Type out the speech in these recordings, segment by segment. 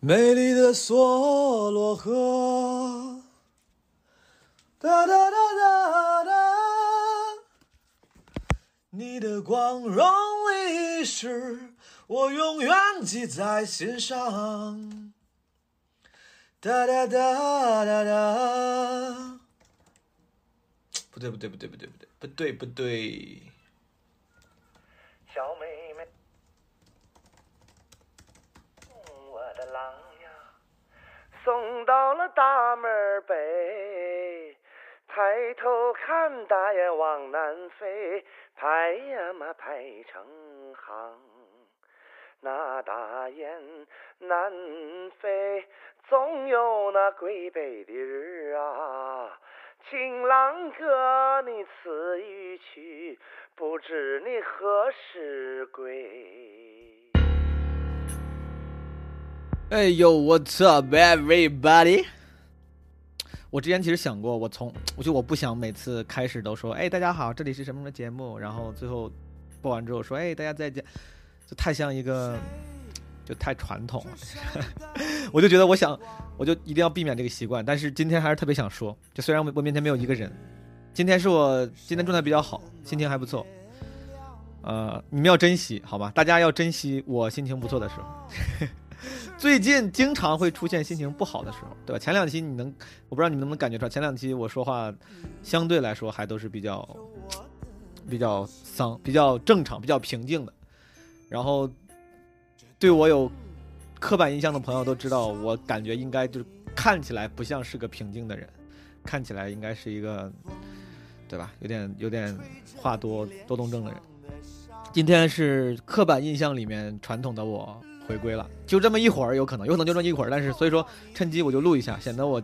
美丽的梭罗河，哒哒哒哒哒，你的光荣历史，我永远记在心上。哒哒哒哒哒，不对不对不对不对不对不对不对，小妹妹，我的郎呀，送到了大门北，抬头看大雁往南飞，排呀嘛排成行。那大雁南飞，总有那归北的日啊。情郎哥，你此一去，不知你何时归。哎呦，What's up, everybody？我之前其实想过，我从 我就我不想每次开始都说，哎，大家好，这里是什么什么节目，然后最后播完之后说，哎，大家再见，就太像一个，就太传统了。我就觉得，我想，我就一定要避免这个习惯。但是今天还是特别想说，就虽然我我面前没有一个人，今天是我今天状态比较好，心情还不错。呃，你们要珍惜，好吧？大家要珍惜我心情不错的时候。最近经常会出现心情不好的时候，对吧？前两期你能，我不知道你们能不能感觉出来，前两期我说话相对来说还都是比较比较丧、比较正常、比较平静的。然后对我有刻板印象的朋友都知道，我感觉应该就是看起来不像是个平静的人，看起来应该是一个，对吧？有点有点话多多动症的人。今天是刻板印象里面传统的我回归了，就这么一会儿，有可能，有可能就这么一会儿，但是所以说趁机我就录一下，显得我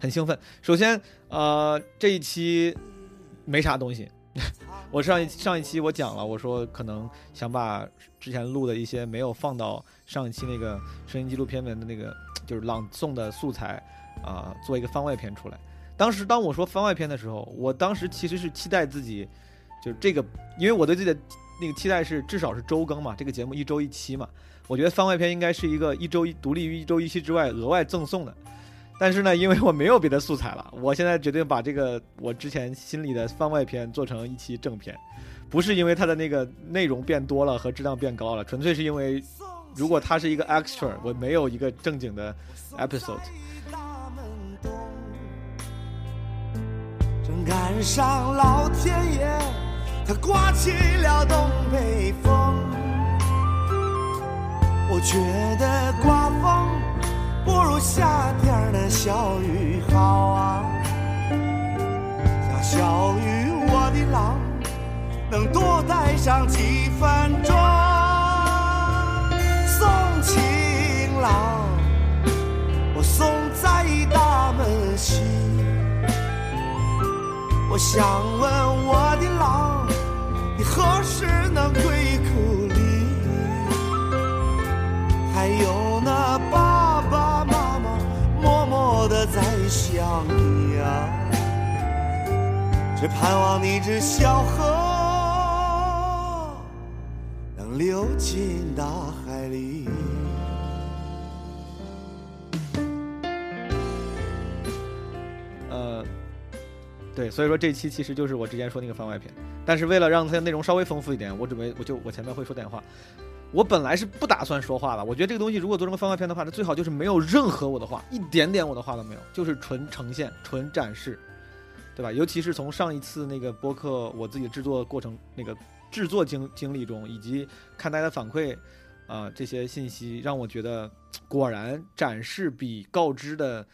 很兴奋。首先，呃，这一期没啥东西，我上一上一期我讲了，我说可能想把之前录的一些没有放到上一期那个声音纪录片文的那个 就是朗诵的素材啊、做一个番外篇出来。当时当我说番外篇的时候，我当时其实是期待自己就是这个，因为我对自己的那个期待是至少是周更嘛，这个节目一周一期嘛。我觉得番外篇应该是一个一周一独立于一周一期之外额外赠送的。但是呢，因为我没有别的素材了，我现在决定把这个我之前心里的番外篇做成一期正片，不是因为它的那个内容变多了和质量变高了，纯粹是因为如果它是一个 extra，我没有一个正经的 episode。正赶上老天爷，它刮起了东北风。我觉得刮风不如下点儿的小雨好啊，下小雨我的郎能多待上几分钟。送情郎。我送在大门西。我想问我的郎，你何时能归故里？还有那爸爸妈妈默默的在想你啊、只盼望你这小河能流进大对，所以说这期其实就是我之前说那个番外篇，但是为了让它的内容稍微丰富一点，我准备我就我前面会说点话。我本来是不打算说话的，我觉得这个东西如果做成个番外篇的话，它最好就是没有任何我的话，一点点我的话都没有，就是纯呈现、纯展示，对吧？尤其是从上一次那个播客我自己制作过程那个制作经经历中，以及看大家的反馈啊、这些信息，让我觉得果然展示比告知的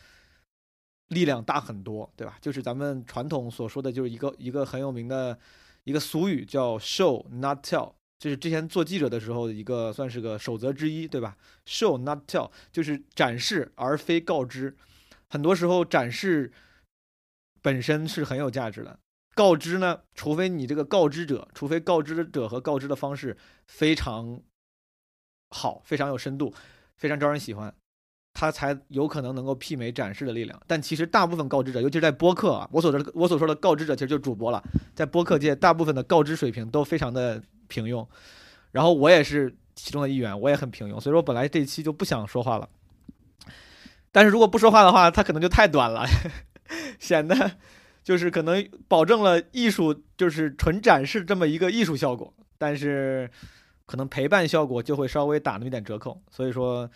力量大很多，对吧？就是咱们传统所说的，就是一个一个很有名的一个俗语，叫 “show not tell”，这是之前做记者的时候的一个算是个守则之一，对吧？“show not tell” 就是展示而非告知。很多时候展示本身是很有价值的，告知呢，除非你这个告知者，除非告知者和告知的方式非常好，非常有深度，非常招人喜欢，他才有可能能够媲美展示的力量。但其实大部分告知者，尤其是在播客啊，我所说的我所说的告知者，其实就是主播了。在播客界，大部分的告知水平都非常的平庸，然后我也是其中的一员，我也很平庸，所以说本来这一期就不想说话了。但是如果不说话的话，它可能就太短了，显得就是可能保证了艺术就是纯展示这么一个艺术效果，但是可能陪伴效果就会稍微打那么一点折扣。所以说，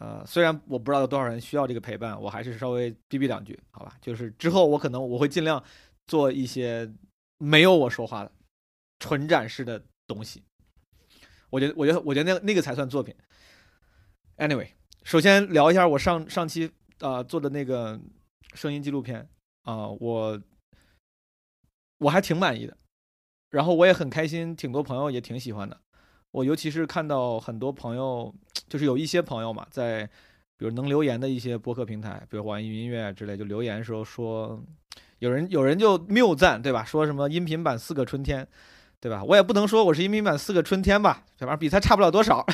呃，虽然我不知道有多少人需要这个陪伴，我还是稍微逼逼两句，好吧？就是之后我可能我会尽量做一些没有我说话的纯展示的东西。我觉得，我觉得，我觉得那个那个才算作品。Anyway，首先聊一下我上上期啊、呃做的那个声音纪录片啊、我我还挺满意的，然后我也很开心，挺多朋友也挺喜欢的。我尤其是看到很多朋友，就是有一些朋友嘛，在比如能留言的一些播客平台，比如网易云音乐之类，就留言时候说，有人有人就谬赞，对吧？说什么音频版四个春天，对吧？我也不能说我是音频版四个春天吧，反正比他差不了多少，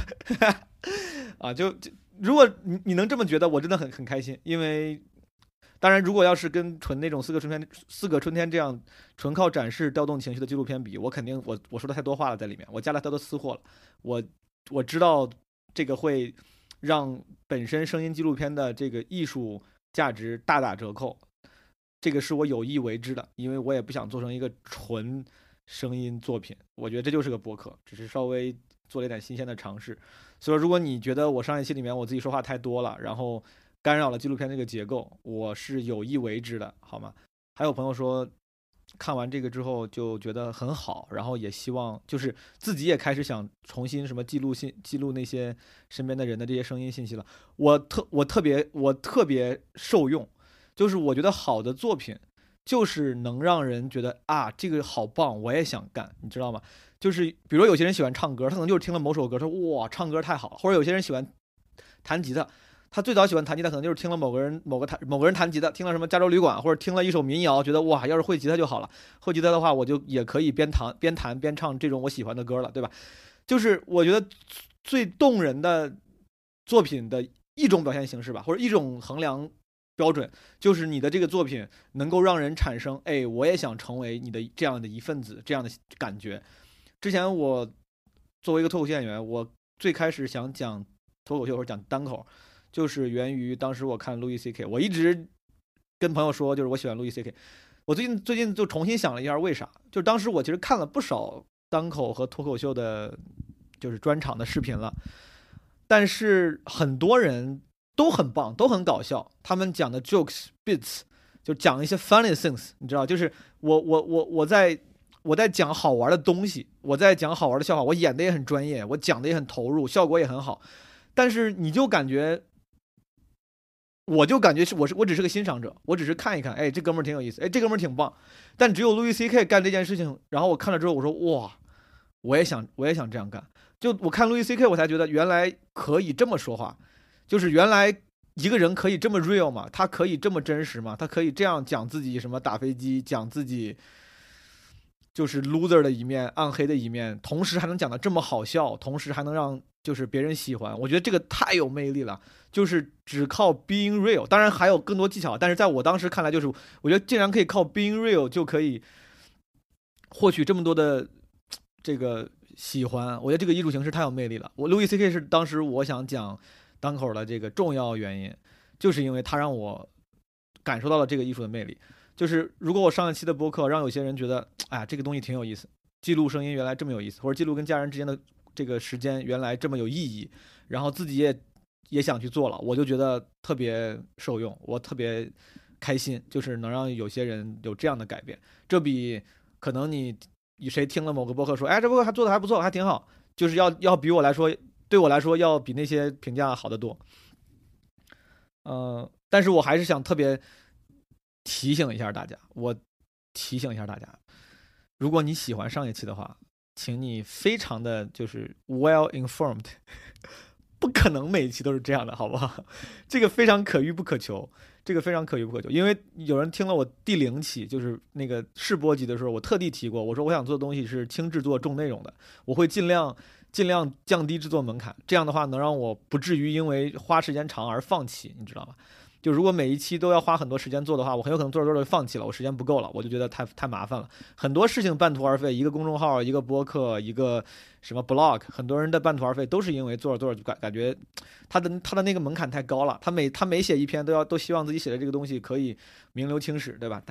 啊，就就如果你你能这么觉得，我真的很很开心，因为当然，如果要是跟纯那种四个春天、四个春天这样纯靠展示调动情绪的纪录片比，我肯定我我说的太多话了在里面，我加了太多私货了，我我知道这个会让本身声音纪录片的这个艺术价值大打折扣，这个是我有意为之的，因为我也不想做成一个纯声音作品，我觉得这就是个播客，只是稍微做了一点新鲜的尝试。所以说，如果你觉得我上一期里面我自己说话太多了，然后干扰了纪录片这个结构，我是有意为之的，好吗？还有朋友说，看完这个之后就觉得很好，然后也希望就是自己也开始想重新什么记录信记录那些身边的人的这些声音信息了。我特我特别我特别受用，就是我觉得好的作品就是能让人觉得啊这个好棒，我也想干，你知道吗？就是比如有些人喜欢唱歌，他可能就是听了某首歌，说哇唱歌太好了，或者有些人喜欢弹吉他。他最早喜欢弹吉他，可能就是听了某个人某个弹某个人弹吉他，听了什么加州旅馆，或者听了一首民谣，觉得哇，要是会吉他就好了。会吉他的话，我就也可以边弹边弹边唱这种我喜欢的歌了，对吧？就是我觉得最动人的作品的一种表现形式吧，或者一种衡量标准，就是你的这个作品能够让人产生，哎，我也想成为你的这样的一份子，这样的感觉。之前我作为一个脱口秀演员，我最开始想讲脱口秀或者讲单口。就是源于当时我看路易 C K，我一直跟朋友说，就是我喜欢路易 C K。我最近最近就重新想了一下为啥，就是当时我其实看了不少单口和脱口秀的，就是专场的视频了，但是很多人都很棒，都很搞笑，他们讲的 jokes bits 就讲一些 funny things，你知道，就是我我我我在我在讲好玩的东西，我在讲好玩的笑话，我演的也很专业，我讲的也很投入，效果也很好，但是你就感觉。我就感觉是我是我只是个欣赏者，我只是看一看，哎，这哥们儿挺有意思，哎，这哥们儿挺棒。但只有路易 C K 干这件事情，然后我看了之后，我说哇，我也想我也想这样干。就我看路易 C K，我才觉得原来可以这么说话，就是原来一个人可以这么 real 嘛，他可以这么真实嘛，他可以这样讲自己什么打飞机，讲自己就是 loser 的一面，暗黑的一面，同时还能讲的这么好笑，同时还能让就是别人喜欢，我觉得这个太有魅力了。就是只靠 being real，当然还有更多技巧，但是在我当时看来，就是我觉得竟然可以靠 being real 就可以获取这么多的这个喜欢，我觉得这个艺术形式太有魅力了。我 Louis C.K. 是当时我想讲单口的这个重要原因，就是因为他让我感受到了这个艺术的魅力。就是如果我上一期的播客让有些人觉得，哎，这个东西挺有意思，记录声音原来这么有意思，或者记录跟家人之间的这个时间原来这么有意义，然后自己也。也想去做了，我就觉得特别受用，我特别开心，就是能让有些人有这样的改变，这比可能你以谁听了某个播客说，哎，这播客还做的还不错，还挺好，就是要要比我来说，对我来说要比那些评价好得多。嗯，但是我还是想特别提醒一下大家，我提醒一下大家，如果你喜欢上一期的话，请你非常的就是 well informed。不可能每一期都是这样的，好不好？这个非常可遇不可求，这个非常可遇不可求。因为有人听了我第零期，就是那个试播集的时候，我特地提过，我说我想做的东西是轻制作重内容的，我会尽量尽量降低制作门槛，这样的话能让我不至于因为花时间长而放弃，你知道吗？就如果每一期都要花很多时间做的话，我很有可能做着做着就放弃了，我时间不够了，我就觉得太太麻烦了。很多事情半途而废，一个公众号、一个播客、一个什么 blog，很多人的半途而废都是因为做着做着就感感觉他的他的那个门槛太高了，他每他每写一篇都要都希望自己写的这个东西可以名留青史，对吧？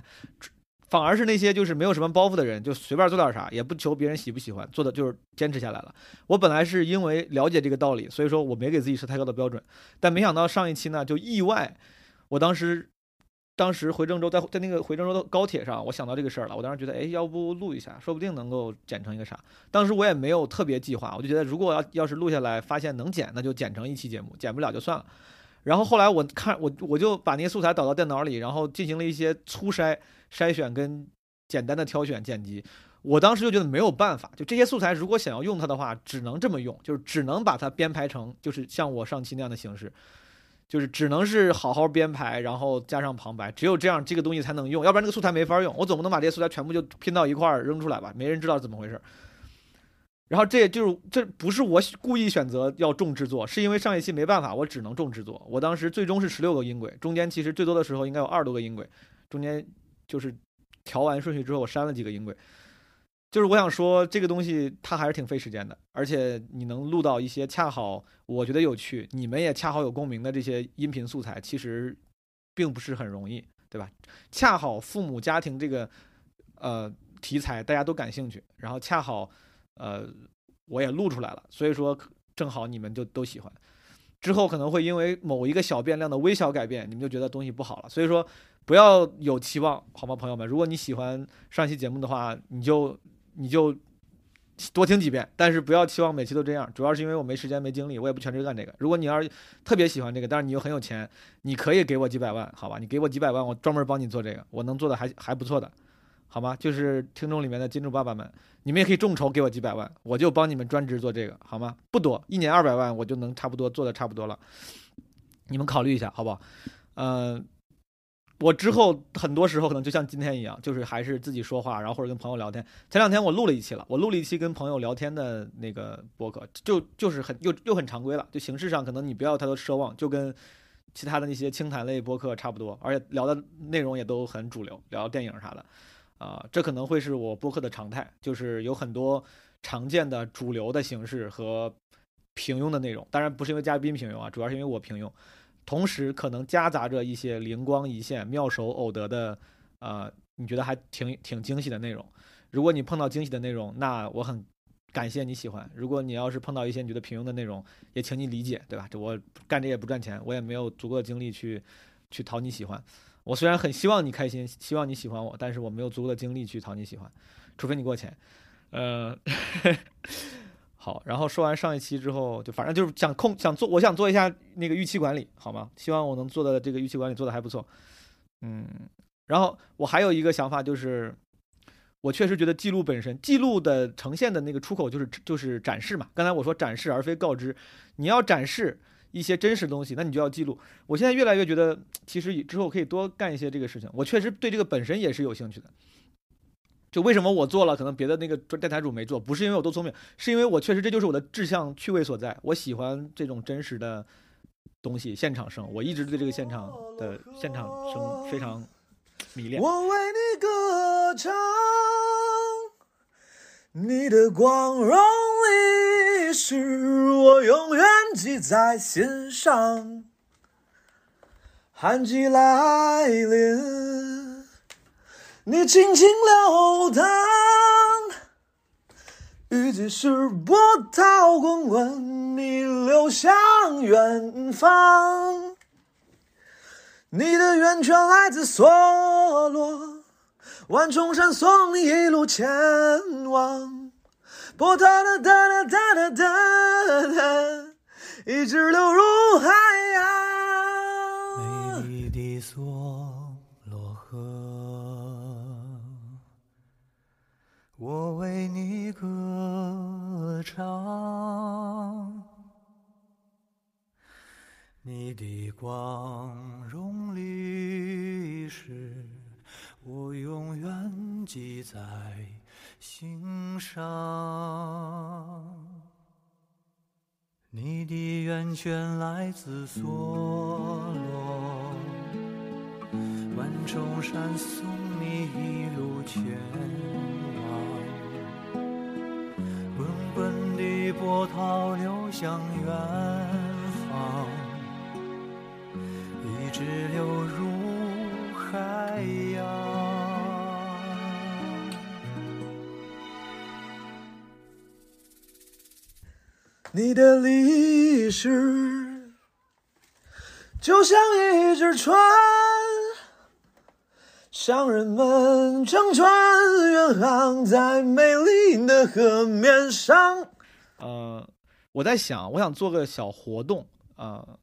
反而是那些就是没有什么包袱的人，就随便做点啥，也不求别人喜不喜欢，做的就是坚持下来了。我本来是因为了解这个道理，所以说我没给自己设太高的标准，但没想到上一期呢就意外，我当时当时回郑州在在那个回郑州的高铁上，我想到这个事儿了。我当时觉得，哎，要不录一下，说不定能够剪成一个啥。当时我也没有特别计划，我就觉得如果要要是录下来发现能剪，那就剪成一期节目；剪不了就算了。然后后来我看我我就把那些素材导到电脑里，然后进行了一些粗筛。筛选跟简单的挑选剪辑，我当时就觉得没有办法，就这些素材如果想要用它的话，只能这么用，就是只能把它编排成就是像我上期那样的形式，就是只能是好好编排，然后加上旁白，只有这样这个东西才能用，要不然这个素材没法用。我总不能把这些素材全部就拼到一块儿扔出来吧，没人知道怎么回事。然后这也就是这不是我故意选择要重制作，是因为上一期没办法，我只能重制作。我当时最终是十六个音轨，中间其实最多的时候应该有二十多个音轨，中间。就是调完顺序之后，我删了几个音轨。就是我想说，这个东西它还是挺费时间的，而且你能录到一些恰好我觉得有趣，你们也恰好有共鸣的这些音频素材，其实并不是很容易，对吧？恰好父母家庭这个呃题材大家都感兴趣，然后恰好呃我也录出来了，所以说正好你们就都喜欢。之后可能会因为某一个小变量的微小改变，你们就觉得东西不好了，所以说。不要有期望，好吗，朋友们？如果你喜欢上期节目的话，你就你就多听几遍，但是不要期望每期都这样。主要是因为我没时间、没精力，我也不全职干这个。如果你要是特别喜欢这个，但是你又很有钱，你可以给我几百万，好吧？你给我几百万，我专门帮你做这个，我能做的还还不错的，好吗？就是听众里面的金主爸爸们，你们也可以众筹给我几百万，我就帮你们专职做这个，好吗？不多，一年二百万我就能差不多做的差不多了，你们考虑一下，好不好？嗯。我之后很多时候可能就像今天一样，就是还是自己说话，然后或者跟朋友聊天。前两天我录了一期了，我录了一期跟朋友聊天的那个播客，就就是很又又很常规了，就形式上可能你不要太多奢望，就跟其他的那些清谈类播客差不多，而且聊的内容也都很主流，聊电影啥的，啊，这可能会是我播客的常态，就是有很多常见的主流的形式和平庸的内容，当然不是因为嘉宾平庸啊，主要是因为我平庸。同时，可能夹杂着一些灵光一现、妙手偶得的，呃，你觉得还挺挺惊喜的内容。如果你碰到惊喜的内容，那我很感谢你喜欢。如果你要是碰到一些你觉得平庸的内容，也请你理解，对吧？这我干这也不赚钱，我也没有足够的精力去去讨你喜欢。我虽然很希望你开心，希望你喜欢我，但是我没有足够的精力去讨你喜欢，除非你给我钱。呃。好，然后说完上一期之后，就反正就是想控想做，我想做一下那个预期管理，好吗？希望我能做的这个预期管理做的还不错，嗯。然后我还有一个想法就是，我确实觉得记录本身，记录的呈现的那个出口就是就是展示嘛。刚才我说展示而非告知，你要展示一些真实东西，那你就要记录。我现在越来越觉得，其实之后可以多干一些这个事情。我确实对这个本身也是有兴趣的。就为什么我做了，可能别的那个电台主没做，不是因为我多聪明，是因为我确实这就是我的志向趣味所在。我喜欢这种真实的东西，现场声。我一直对这个现场的现场声非常迷恋。我为你歌唱，你的光荣历史，我永远记在心上。寒季来临。你轻轻流淌，雨季时波涛滚滚，你流向远方。你的源泉来自梭罗，万重山送你一路前往。波涛哒哒哒哒哒哒，一直流入海洋。我为你歌唱，你的光荣历史，我永远记在心上。你的源泉来自梭罗。舟山送你一路前波涛流向远方，一直流入海洋。你的历史就像一只船，商人们乘船远航在美丽的河面上。呃，我在想，我想做个小活动啊、呃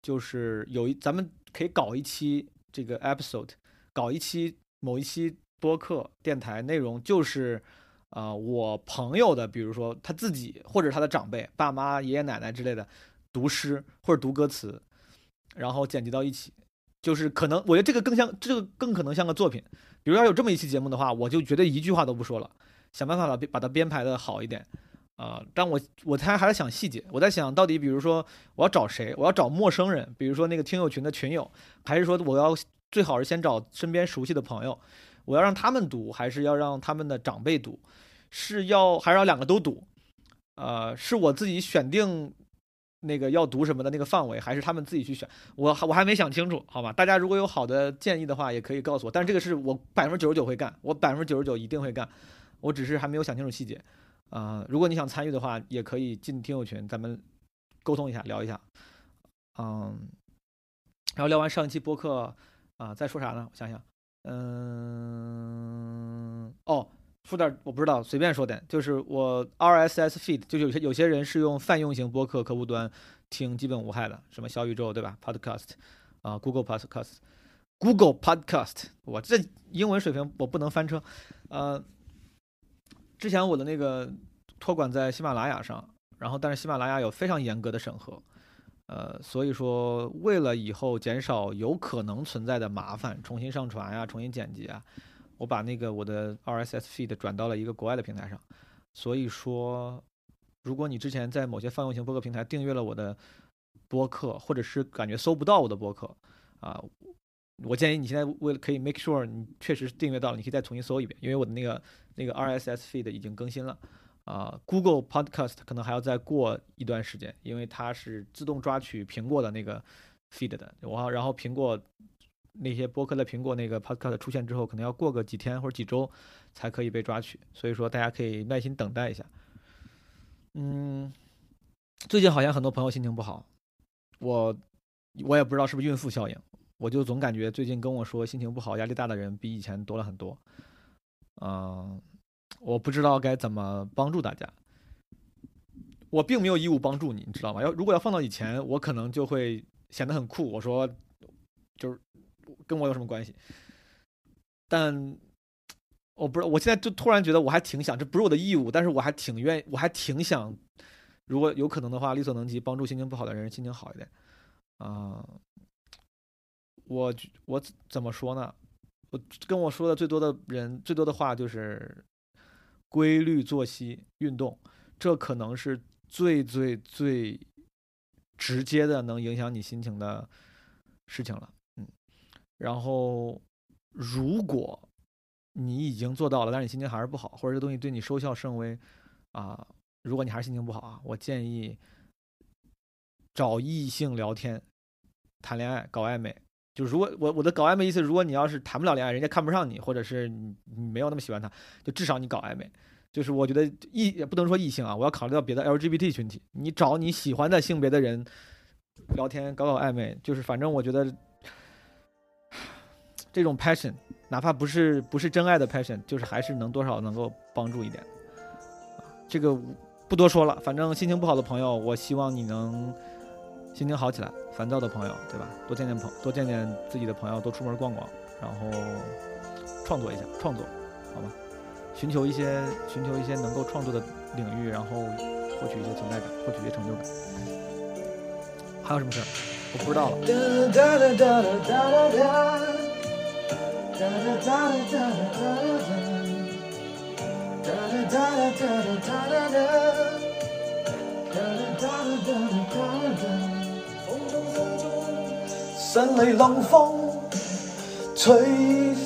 就是有一咱们可以搞一期这个 episode，搞一期某一期播客电台内容，就是啊、呃我朋友的，比如说他自己或者他的长辈、爸妈、爷爷奶奶之类的读诗或者读歌词，然后剪辑到一起。就是可能，我觉得这个更像，这个更可能像个作品。比如要有这么一期节目的话，我就绝对一句话都不说了，想办法把把它编排的好一点。啊、但我我还还在想细节，我在想到底，比如说我要找谁，我要找陌生人，比如说那个听友群的群友，还是说我要最好是先找身边熟悉的朋友，我要让他们读，还是要让他们的长辈读，是要还是要两个都读？呃，是我自己选定那个要读什么的那个范围，还是他们自己去选？我还我还没想清楚，好吧？大家如果有好的建议的话，也可以告诉我。但这个是我百分之九十九会干，我百分之九十九一定会干，我只是还没有想清楚细节。啊、如果你想参与的话，也可以进听友群，咱们沟通一下，聊一下。嗯，然后聊完上一期播客啊、再说啥呢？我想想，嗯，哦，说点我不知道，随便说点，就是我 RSS feed，就是有些有些人是用泛用型播客客户端听，基本无害的，什么小宇宙对吧？Podcast 啊、g o o g l e Podcast。Google Podcast，我这英文水平我不能翻车，呃，之前我的那个托管在喜马拉雅上，然后但是喜马拉雅有非常严格的审核，呃，所以说为了以后减少有可能存在的麻烦，重新上传呀、重新剪辑啊，我把那个我的 RSS feed 转到了一个国外的平台上，所以说，如果你之前在某些泛用型播客平台订阅了我的播客，或者是感觉搜不到我的播客啊。我建议你现在为了可以 make sure 你确实订阅到了，你可以再重新搜一遍，因为我的那个那个 RSS feed 已经更新了。啊、g o o g l e Podcast 可能还要再过一段时间，因为它是自动抓取苹果的那个 feed 的。我然后苹果那些播客的苹果那个 Podcast 出现之后，可能要过个几天或者几周才可以被抓取，所以说大家可以耐心等待一下。嗯，最近好像很多朋友心情不好，我我也不知道是不是孕妇效应。我就总感觉最近跟我说心情不好、压力大的人比以前多了很多。嗯、我不知道该怎么帮助大家。我并没有义务帮助你，你知道吗？要如果要放到以前，我可能就会显得很酷。我说，就是跟我有什么关系？但我不知道，我现在就突然觉得我还挺想，这不是我的义务，但是我还挺愿意，我还挺想，如果有可能的话，力所能及帮助心情不好的人心情好一点。啊、我我怎么说呢？我跟我说的最多的人最多的话就是规律作息、运动，这可能是最最最直接的能影响你心情的事情了。嗯，然后如果你已经做到了，但是你心情还是不好，或者这东西对你收效甚微啊，如果你还是心情不好啊，我建议找异性聊天、谈恋爱、搞暧昧。就如果我我的搞暧昧意思，如果你要是谈不了恋爱，人家看不上你，或者是你你没有那么喜欢他，就至少你搞暧昧。就是我觉得异也不能说异性啊，我要考虑到别的 LGBT 群体，你找你喜欢的性别的人聊天，搞搞暧昧，就是反正我觉得这种 passion，哪怕不是不是真爱的 passion，就是还是能多少能够帮助一点。这个不多说了，反正心情不好的朋友，我希望你能心情好起来。烦躁的朋友，对吧？多见见朋，多见见自己的朋友，多出门逛逛，然后创作一下，创作，好吧？寻求一些寻求一些能够创作的领域，然后获取一些存在感，获取一些成就感。还有什么事儿？我不知道了。三雷冷风吹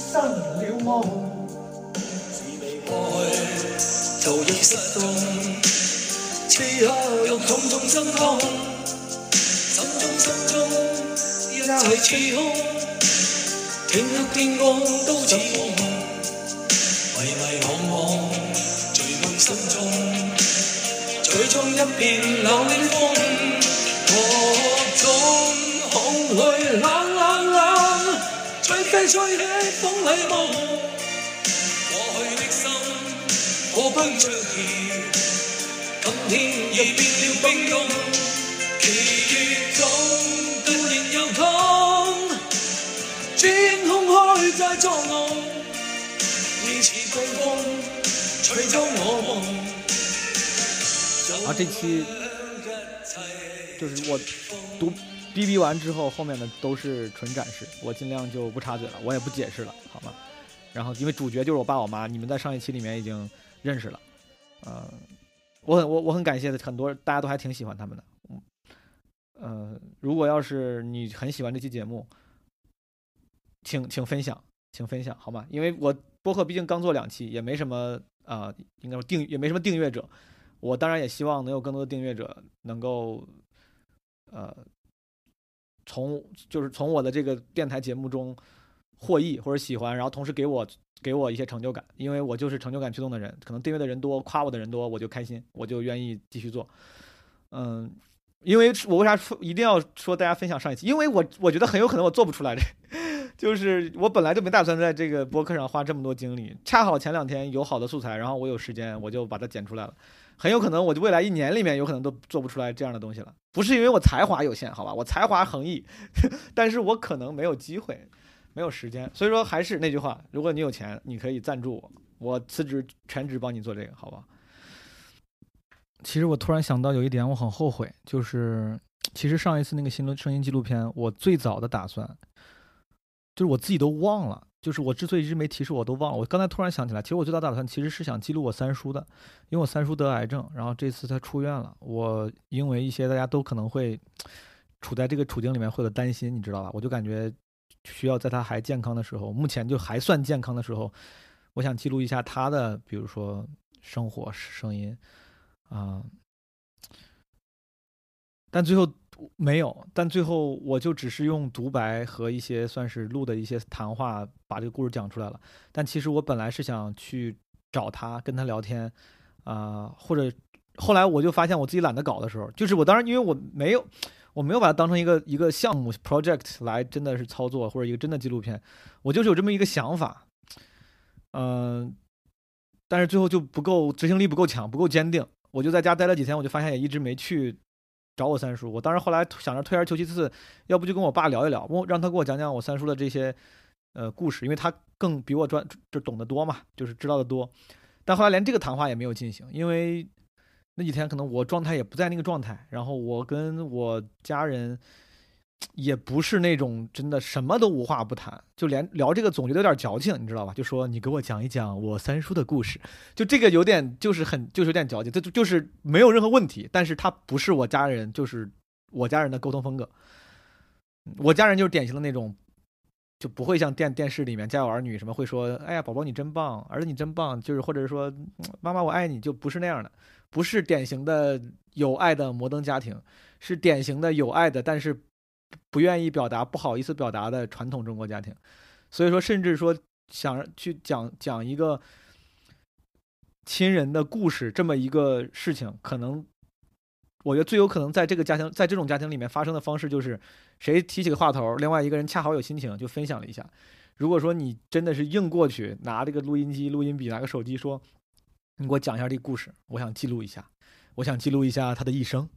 散了夢。是未過去，就已失蹤。此刻又重重心痛，心中心中一切似空，天黑天光都似梦，迷迷惘惘聚滿心中，最終一片冷冷風，冷冷冷，吹飛吹起風裏夢，過去的心可不着意。今天已變了冰凍，記憶中突然又痛，轉空虛在作弄，已似季風吹走我夢。啊這期就是我讀 B B 完之后，后面的都是纯展示，我尽量就不插嘴了，我也不解释了，好吗？然后因为主角就是我爸我妈，你们在上一期里面已经认识了，呃，我很我我很感谢的，很多大家都还挺喜欢他们的，嗯，呃，如果要是你很喜欢这期节目，请请分享，请分享好吗？因为我播客毕竟刚做两期，也没什么啊、呃，應該說訂也没什么订阅者。我当然也希望能有更多的订阅者能够，呃，从就是从我的这个电台节目中获益或者喜欢，然后同时给我给我一些成就感，因为我就是成就感驱动的人，可能订阅的人多，夸我的人多，我就开心，我就愿意继续做。嗯，因为我为啥说一定要说大家分享上一期？因为我我觉得很有可能我做不出来，这，就是我本来就没打算在这个播客上花这么多精力，恰好前两天有好的素材，然后我有时间，我就把它剪出来了。很有可能，我就未来一年里面有可能都做不出来这样的东西了。不是因为我才华有限，好吧，我才华横溢，但是我可能没有机会，没有时间。所以说还是那句话，如果你有钱，你可以赞助我，我辞职全职帮你做这个，好吧？其实我突然想到有一点，我很后悔，就是其实上一次那个新的声音纪录片，我最早的打算，就是我自己都忘了。就是我之所以一直没提示，我都忘了。我刚才突然想起来，其实我最大打算其实是想记录我三叔的，因为我三叔得癌症，然后这次他出院了。我因为一些大家都可能会处在这个处境里面会有担心，你知道吧？我就感觉需要在他还健康的时候，目前就还算健康的时候，我想记录一下他的，比如说生活声音啊、但最后没有，但最后我就只是用独白和一些算是录的一些谈话，把这个故事讲出来了。但其实我本来是想去找他，跟他聊天，啊、或者后来我就发现我自己懒得搞的时候，就是我当然因为我没有，我没有把它当成一个一个项目 project 来真的是操作或者一个真的纪录片，我就是有这么一个想法，嗯、但是最后就不够执行力不够强，不够坚定，我就在家待了几天，我就发现也一直没去。找我三叔，我当时后来想着退而求其次，要不就跟我爸聊一聊，我让他给我讲讲我三叔的这些，呃，故事，因为他更比我专就懂得多嘛，就是知道的多。但后来连这个谈话也没有进行，因为那几天可能我状态也不在那个状态，然后我跟我家人。也不是那种真的什么都无话不谈，就连聊这个总觉得有点矫情，你知道吧？就说你给我讲一讲我三叔的故事，就这个有点就是很就是有点矫情，这就就是没有任何问题，但是他不是我家人，就是我家人的沟通风格。我家人就是典型的那种，就不会像电电视里面家有儿女什么会说，哎呀宝宝你真棒，儿子你真棒，就是或者是说“妈妈我爱你，就不是那样的，不是典型的有爱的摩登家庭，是典型的有爱的，但是。不愿意表达、不好意思表达的传统中国家庭，所以说，甚至说想去讲讲一个亲人的故事这么一个事情，可能我觉得最有可能在这个家庭，在这种家庭里面发生的方式就是，谁提起个话头，另外一个人恰好有心情就分享了一下。如果说你真的是硬过去，拿这个录音机、录音笔、拿个手机说，你给我讲一下這個故事，我想记录一下，我想记录一下他的一生，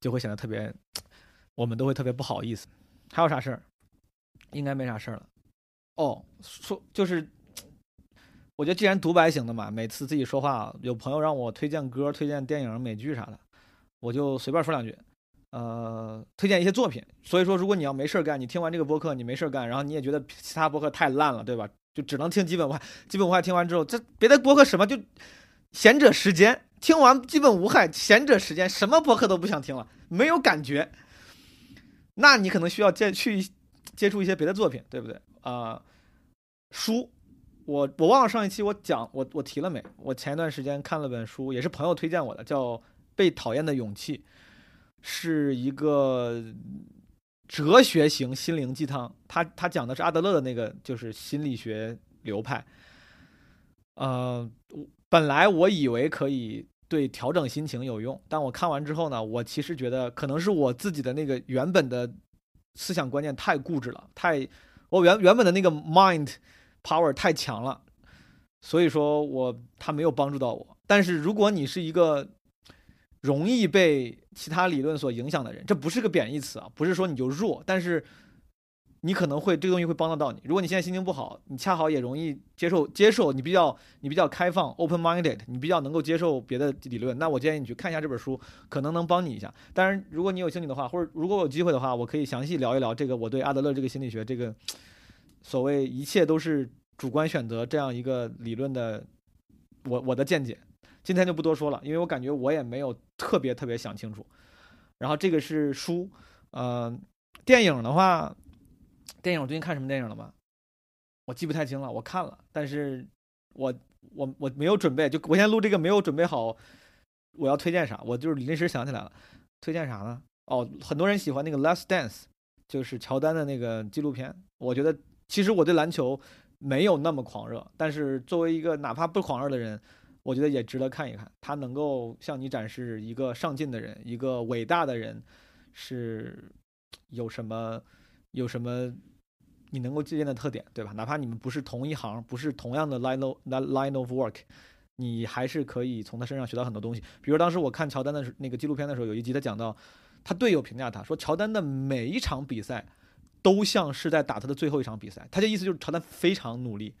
就会显得特别。我们都会特别不好意思，还有啥事儿？应该没啥事儿了。哦，说就是，我觉得既然独白型的嘛，每次自己说话，有朋友让我推荐歌、推荐电影、美剧啥的，我就随便说两句。呃，推荐一些作品。所以说，如果你要没事儿干，你听完这个播客，你没事儿干，然后你也觉得其他播客太烂了，对吧？就只能听基本無害。基本無害听完之后，这别的播客什么就闲者时间听完基本无害，闲者时间，什么播客都不想听了，没有感觉。那你可能需要接去接触一些别的作品，对不对啊？书，我我忘了上一期我讲我我提了没？我前一段时间看了本书，也是朋友推荐我的，叫《被讨厌的勇气》，是一个哲学型心灵鸡汤。他他讲的是阿德勒的那个就是心理学流派。呃，本来我以为可以对调整心情有用，但我看完之后呢，我其实觉得可能是我自己的那个原本的思想观念太固执了，太我原原本的那个 mind power 太强了，所以说我他没有帮助到我。但是如果你是一个容易被其他理论所影响的人，这不是个贬义词啊，不是说你就弱，但是你可能会这个东西会帮得到你。如果你现在心情不好，你恰好也容易接受接受，你比较你比较开放 open minded，你比较能够接受别的理论，那我建议你去看一下这本书，可能能帮你一下。当然，如果你有兴趣的话，或者如果有机会的话，我可以详细聊一聊这个我对阿德勒这个心理学这个所谓一切都是主观选择这样一个理论的我我的见解。今天就不多说了，因为我感觉我也没有特别特别想清楚。然后这个是书，呃，电影的话，电影我最近看什么电影了吗？我记不太清了，我看了，但是我我我没有准备，就我现在录这个没有准备好，我要推荐啥？我就是临时想起来了，推荐啥呢？哦，很多人喜欢那个《Last Dance》，就是乔丹的那个纪录片。我觉得其实我对篮球没有那么狂热，但是作为一个哪怕不狂热的人。我觉得也值得看一看，他能够向你展示一个上进的人，一个伟大的人，是有什么有什么你能够借鉴的特点，对吧？哪怕你们不是同一行，不是同样的 line of line of work，你还是可以从他身上学到很多东西。比如当时我看乔丹的那个纪录片的时候，有一集他讲到，他队友评价他说，乔丹的每一场比赛都像是在打他的最后一场比赛。他的意思就是乔丹非常努力。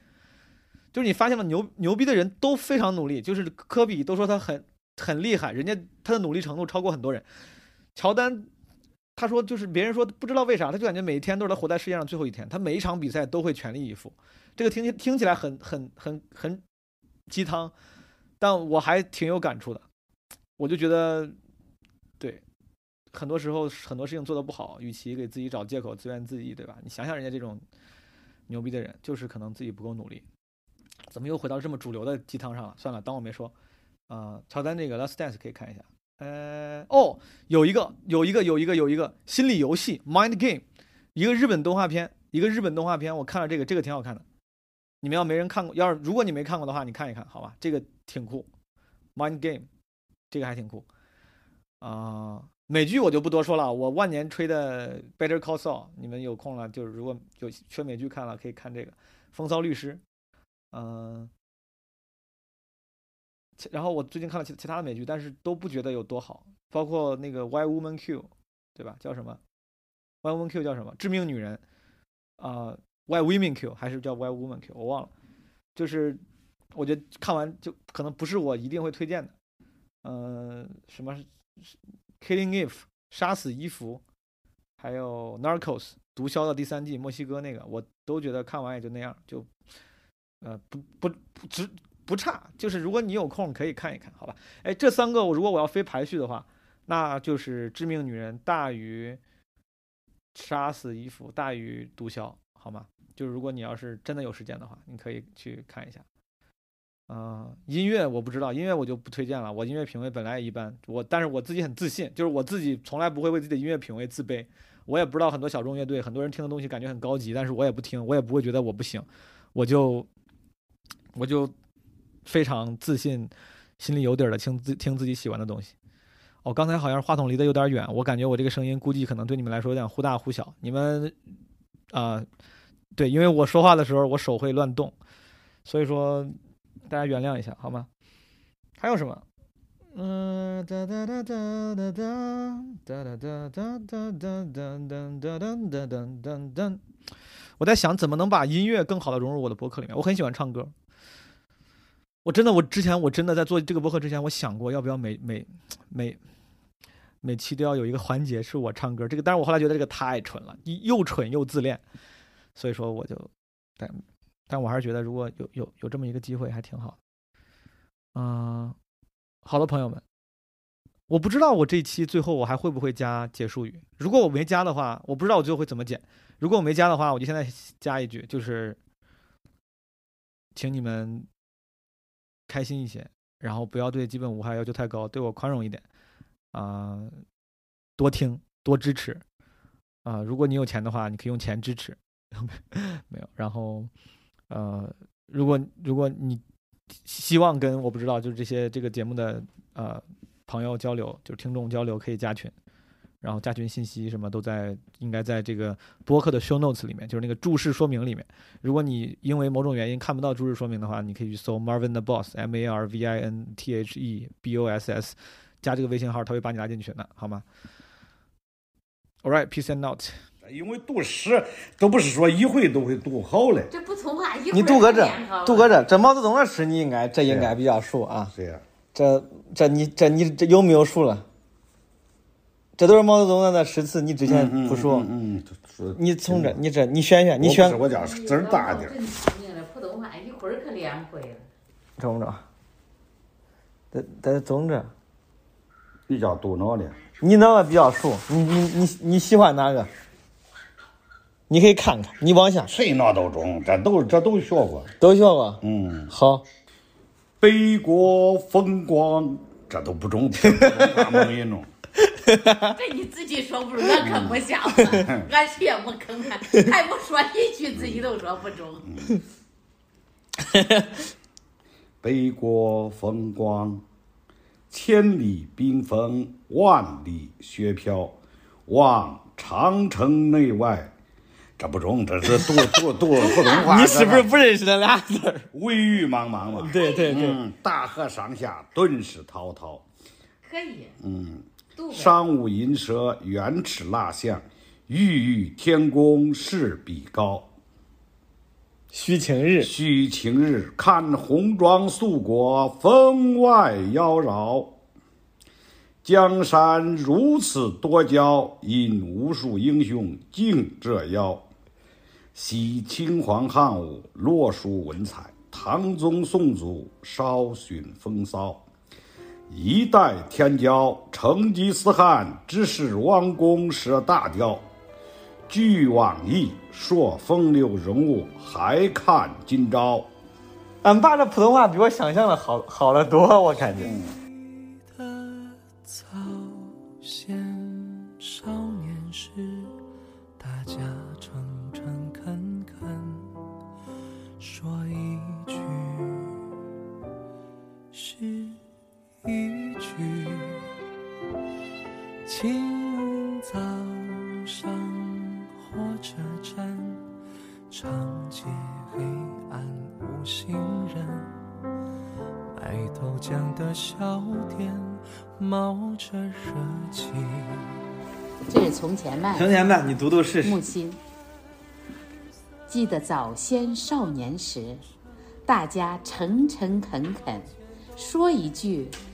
就是你发现了牛牛逼的人都非常努力，就是科比都说他很很厉害，人家他的努力程度超过很多人。乔丹他说就是别人说不知道为啥，他就感觉每一天都是他活在世界上最后一天，他每一场比赛都会全力以赴。这个听听起来很很很很鸡汤，但我还挺有感触的。我就觉得，对，很多时候很多事情做得不好，与其给自己找借口自怨自艾，对吧？你想想人家这种牛逼的人，就是可能自己不够努力。怎么又回到这么主流的鸡汤上了？算了，当我没说。啊，乔丹那个《Last Dance》可以看一下。呃，哦，有一个，有一个，有一个，有一个心理游戏《Mind Game》，一个日本动画片，一个日本动画片。我看了这个，这个挺好看的。你们要没人看过，要是如果你没看过的话，你看一看，好吧？这个挺酷，《Mind Game》，这个还挺酷。啊，美剧我就不多说了，我万年吹的《Better Call Saul》，你们有空了，就是如果有缺美剧看了，可以看这个《风骚律师》。嗯，然后我最近看了其其他的美剧，但是都不觉得有多好，包括那个《Why Woman Q》，对吧？叫什么？《Why Woman Q》叫什么？致命女人啊，《Why Women Q》还是叫《Why Woman Q》？我忘了。就是我觉得看完就可能不是我一定会推荐的。嗯，什么《Killing Eve》杀死伊芙，还有《Narcos》毒枭的第三季，墨西哥那个，我都觉得看完也就那样，就。呃，不不不只不差，就是如果你有空可以看一看，好吧？哎，这三个我如果我要非排序的话，那就是《致命女人》大于《杀死伊芙》大于《毒枭》，好吗？就是如果你要是真的有时间的话，你可以去看一下。嗯，音乐我不知道，音乐我就不推荐了，我音乐品味本来也一般。我但是我自己很自信，就是我自己从来不会为自己的音乐品味自卑。我也不知道很多小众乐队，很多人听的东西感觉很高级，但是我也不听，我也不会觉得我不行，我就。我就非常自信，心里有底儿的听自听自己喜欢的东西。哦，刚才好像话筒离得有点远，我感觉我这个声音估计可能对你们来说有点忽大忽小。你们啊，对，因为我说话的时候我手会乱动，所以说大家原谅一下好吗？还有什么？嗯哒哒哒哒哒哒哒哒哒哒哒哒哒哒哒哒。我在想怎么能把音乐更好的融入我的博客里面。我很喜欢唱歌。我真的，我之前我真的在做这个播客之前，我想过要不要每每每每期都要有一个环节是我唱歌。这个，但是我后来觉得这个太蠢了，又蠢又自恋，所以说我就，但但我还是觉得如果有有有这么一个机会还挺好。嗯，好的朋友们，我不知道我这期最后我还会不会加结束语。如果我没加的话，我不知道我最后会怎么剪。如果我没加的话，我就现在加一句，就是请你们开心一些，然后不要对基本无害要求太高，对我宽容一点啊、多听多支持啊、如果你有钱的话，你可以用钱支持，没有。然后呃，如果如果你希望跟我不知道就是这些这个节目的呃朋友交流，就是听众交流，可以加群。然后加群信息什么都在，应该在这个播客的 show notes 里面，就是那个注释说明里面。如果你因为某种原因看不到注释说明的话，你可以去搜 Marvin the Boss M A R V I N T H E B O S S，加这个微信号，他会把你拉进群的，好吗？All right, peace and out。因为读诗都不是说一回都会读好嘞。这不从话一会儿你读个这读个这，这毛泽东的诗你应该这应该比较熟啊。对呀，这这你这你这有没有熟了？这都是毛泽东的那诗词，你之前不说。嗯，嗯说你从这，你这，你选选，你选我家字儿大点儿。真聪明了，普通话一会儿可练会了。中不中？得得中这。比较多脑的。你哪个比较熟？你你你你喜欢哪个？你可以看看，你往下谁脑都中，这都这都学过。都学过。嗯，好，北国风光，这都不中，这不中俺没给弄。这你自己说不中，俺可不想了，俺谁也不坑俺，还不说一句，自己都说不中。北国风光，千里冰封，万里雪飘，望长城内外。这不中，这是读读读普通话。你是不是不认识那俩字儿？微雨茫茫嘛？对对对，嗯，大河上下顿时滔滔。可以，嗯。商务银蛇原齿蜡象，郁郁天宫势比高。须晴日，须晴日，看红装素裹，分外妖娆。江山如此多娇，引无数英雄竞折腰。惜秦皇汉武，罗书文采；唐宗宋祖，稍逊风骚。一代天骄，成吉思汗，只是弯弓射大雕。俱往矣，说风流人物，还看今朝。俺爸这普通话比我想象的好好得多，我感觉。的一句。清早上火车站，长街黑暗无行人。卖豆浆的小店冒着热气。这是从前慢，从前慢，你读读试试。木心。记得早先少年时，大家诚诚恳恳，说一句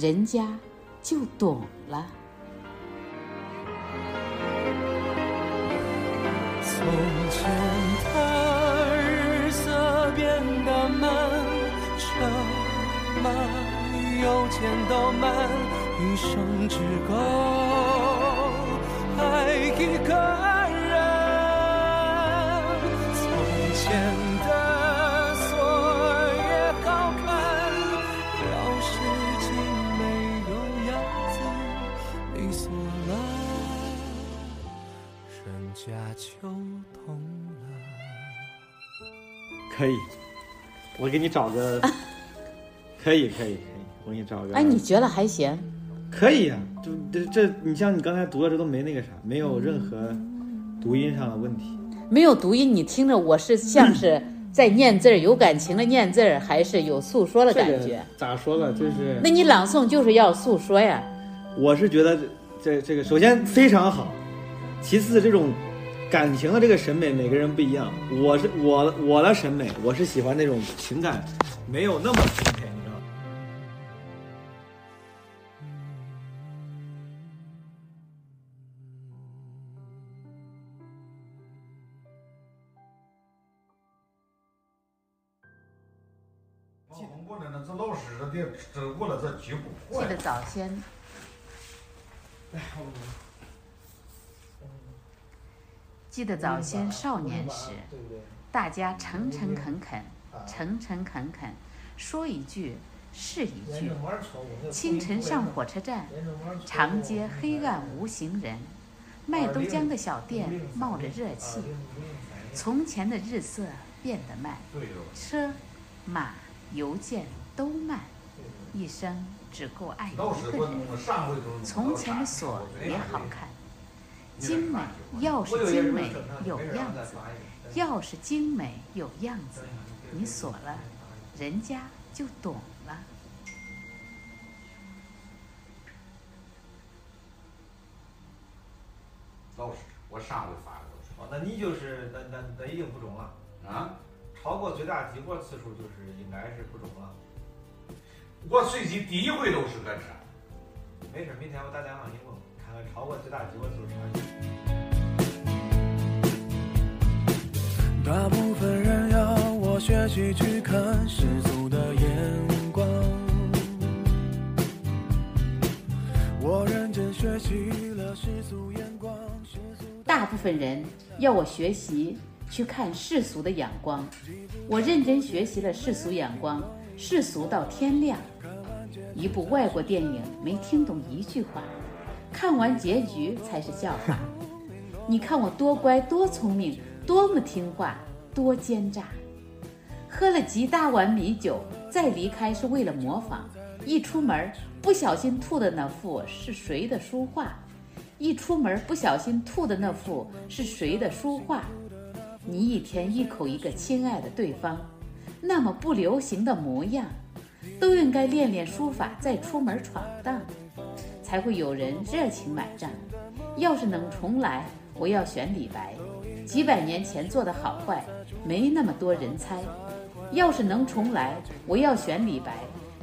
人家就懂了。从前的日色变得慢，车马邮件都慢，一生只够爱一个人。从前人家就懂了。可以，我给你找个。可以可以可以，我给你找个。哎，你觉得还行？可以呀、就这这，你像你刚才读的这都没那个啥，没有任何读音上的问题。没有读音，你听着我是像是在念字儿，有感情的念字儿，还是有诉说的感这觉个？咋说呢？就是那你朗诵就是要诉说呀。我是觉得这这这个首先非常好，其次这种感情的这个审美，每个人不一样。我是我我的审美，我是喜欢那种情感没有那么充沛，你知道吗？往红过来呢，这老师这的这过了这几不记得早先，记得早先少年时，大家诚诚恳恳，诚诚恳恳，说一句是一句。清晨上火车站，长街黑暗无行人，卖豆浆的小店冒着热气。从前的日色变得慢，车、马、邮件都慢，一生只够爱一个人。从前的锁也好看，精美，钥匙精美有样子，钥匙精美有样子，你锁了，人家就懂了。老师，我上回发的都是哦，那你就是那那那已经不中了，啊。超过最大激活次数就是应该是不中了。我随机第一回都是个这，没事，明天我打电话给你问问，看看超过最大激活次数是啥。大部分人要我学习去看世俗的眼光，我认真学习了世俗眼光，世俗大部分人要我学习去看世俗的眼光，我认真学习了世俗眼光，世俗到天亮。一部外国电影没听懂一句话，看完结局才是笑话。你看我多乖多聪明，多么听话，多奸诈。喝了几大碗米酒，再离开是为了模仿。一出门不小心吐的那幅是谁的书画？一出门不小心吐的那幅是谁的书画？你一天一口一个亲爱的对方，那么不流行的模样，都应该练练书法再出门闯荡，才会有人热情买账。要是能重来，我要选李白。几百年前做的好坏，没那么多人猜。要是能重来，我要选李白，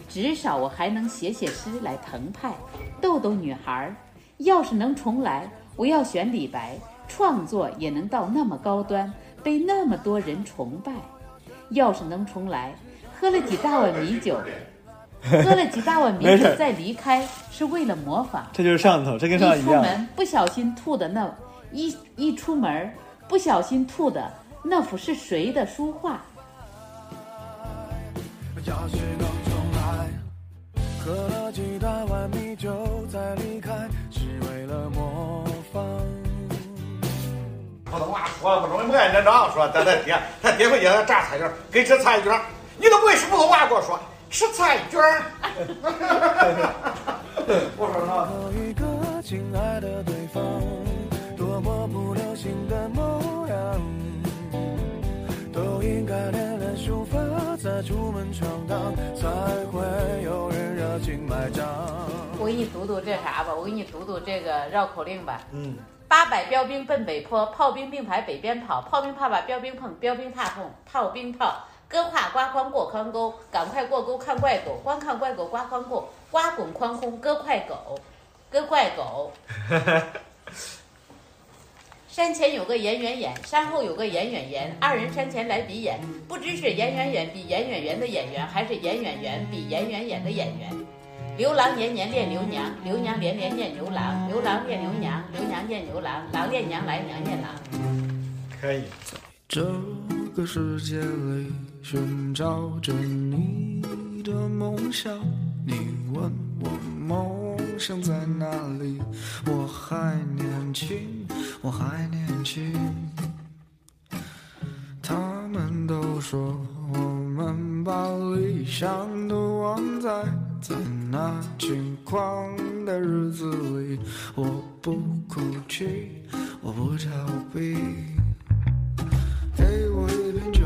至少我还能写写诗来澎湃，逗逗女孩。要是能重来，我要选李白，创作也能到那么高端，被那么多人崇拜。要是能重来，喝了几大碗米酒，喝了几大碗米酒再离开，是为了模仿。这就是上头，这跟上一出门不小心吐的那一一出门不小心吐的那幅是谁的书画？要是能重来，喝了几大碗米酒再离开，是为了模仿。普通话说了不中，不认真着说，他他爹，他爹回去他炸菜卷儿，给吃菜卷儿，你都不会说普通话，给我说吃菜卷儿。我说那有一个亲爱的对方，多么不流行的模样，都应该练练书法，再出门闯荡，才会有人热情买账。我给你读读这啥吧，我给你读读这个绕口令吧。嗯，八百标兵奔北坡，炮兵并排北边跑，炮兵怕把标兵碰，标兵怕碰炮兵炮。割胯刮筐过宽沟，赶快过沟看怪狗，光看怪狗刮筐过，刮滚宽空割快狗，割怪狗。山前有个严圆眼，山后有个严远严，二人山前来比眼，不知是严远远比严远远的演员，还是严远远比严远远的演员。牛郎年年恋牛娘，牛娘连连念牛郎，牛郎恋牛娘，牛娘念牛郎，郎恋娘来娘念郎。可以。这个世界里寻找着你的梦想，你问我梦想在哪里？我还年轻，我还年轻。他们都说我们把理想都忘在在那轻狂的日子里，我不哭泣，我不逃避。给我一瓶酒，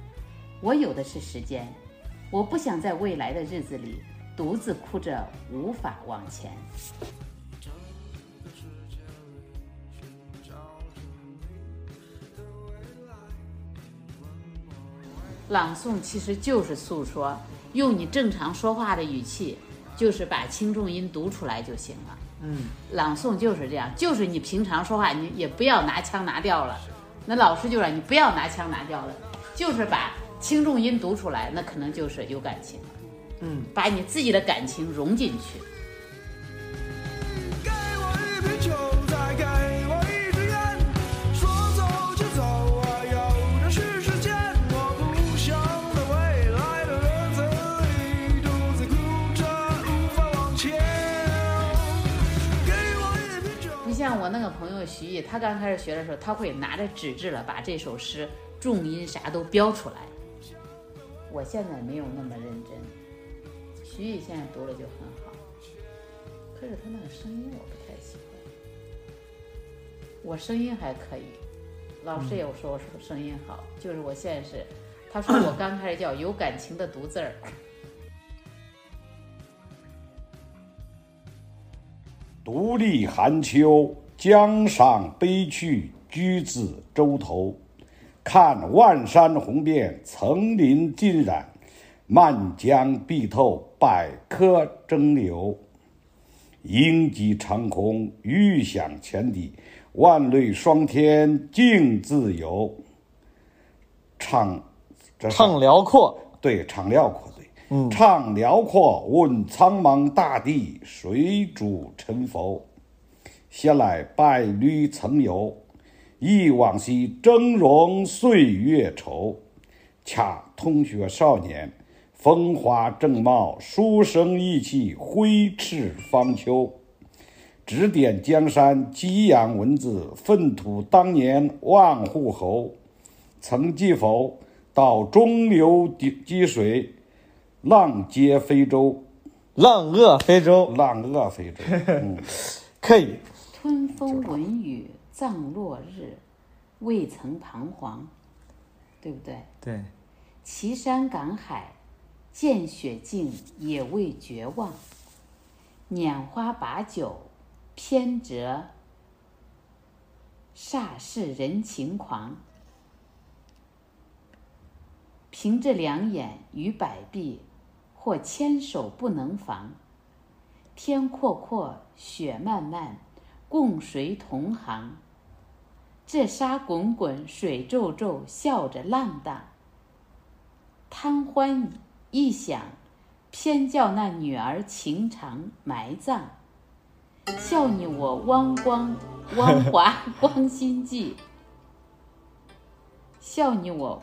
我有的是时间，我不想在未来的日子里独自哭着无法往前。朗诵其实就是诉说，用你正常说话的语气，就是把轻重音读出来就行了。嗯，朗诵就是这样，就是你平常说话，你也不要拿腔拿调了。那老师就让你不要拿腔拿调了，就是把轻重音读出来，那可能就是有感情了。嗯，把你自己的感情融进去。给我一瓶酒，再给我一支烟，说走就走啊，有的是时间。我不想在未来的日子里独自哭着无法往前。给我一瓶酒。你像我那个朋友徐艺，他刚开始学的时候，他会拿着纸质了把这首诗重音啥都标出来。我现在没有那么认真，徐艺现在读了就很好，可是他那个声音我不太喜欢。我声音还可以，老师也说我说声音好，就是我现在是，他说我刚开始叫有感情的读字儿。独立寒秋，江上悲去，居子洲头。看万山红遍，层林尽染，漫江碧透，百舸争流。鹰击长空，欲响前底，万类霜天竞自由。唱，这是畅辽阔，对，唱辽阔，对，嗯畅辽阔，问苍茫大地，谁主沉浮？携来百侣曾游，忆往昔峥嵘岁月稠。恰同学少年，风华正茂，书生意气，挥斥方遒。指点江山，激扬文字，粪土当年万户侯。曾记否？到中流击击水，浪接非洲，浪遏飞舟，浪遏非洲。嗯，可以。春风闻雨葬落日，未曾彷徨，对不对？对，岐山赶海，见雪径，也未绝望。拈花把酒，偏折煞是人情狂。凭着两眼与百臂，或千手不能防。天阔阔，雪漫漫，共谁同行？这沙滚滚，水皱皱，笑着浪荡。贪欢一想，偏叫那女儿情长埋葬。笑你我汪光汪华光心计，笑你我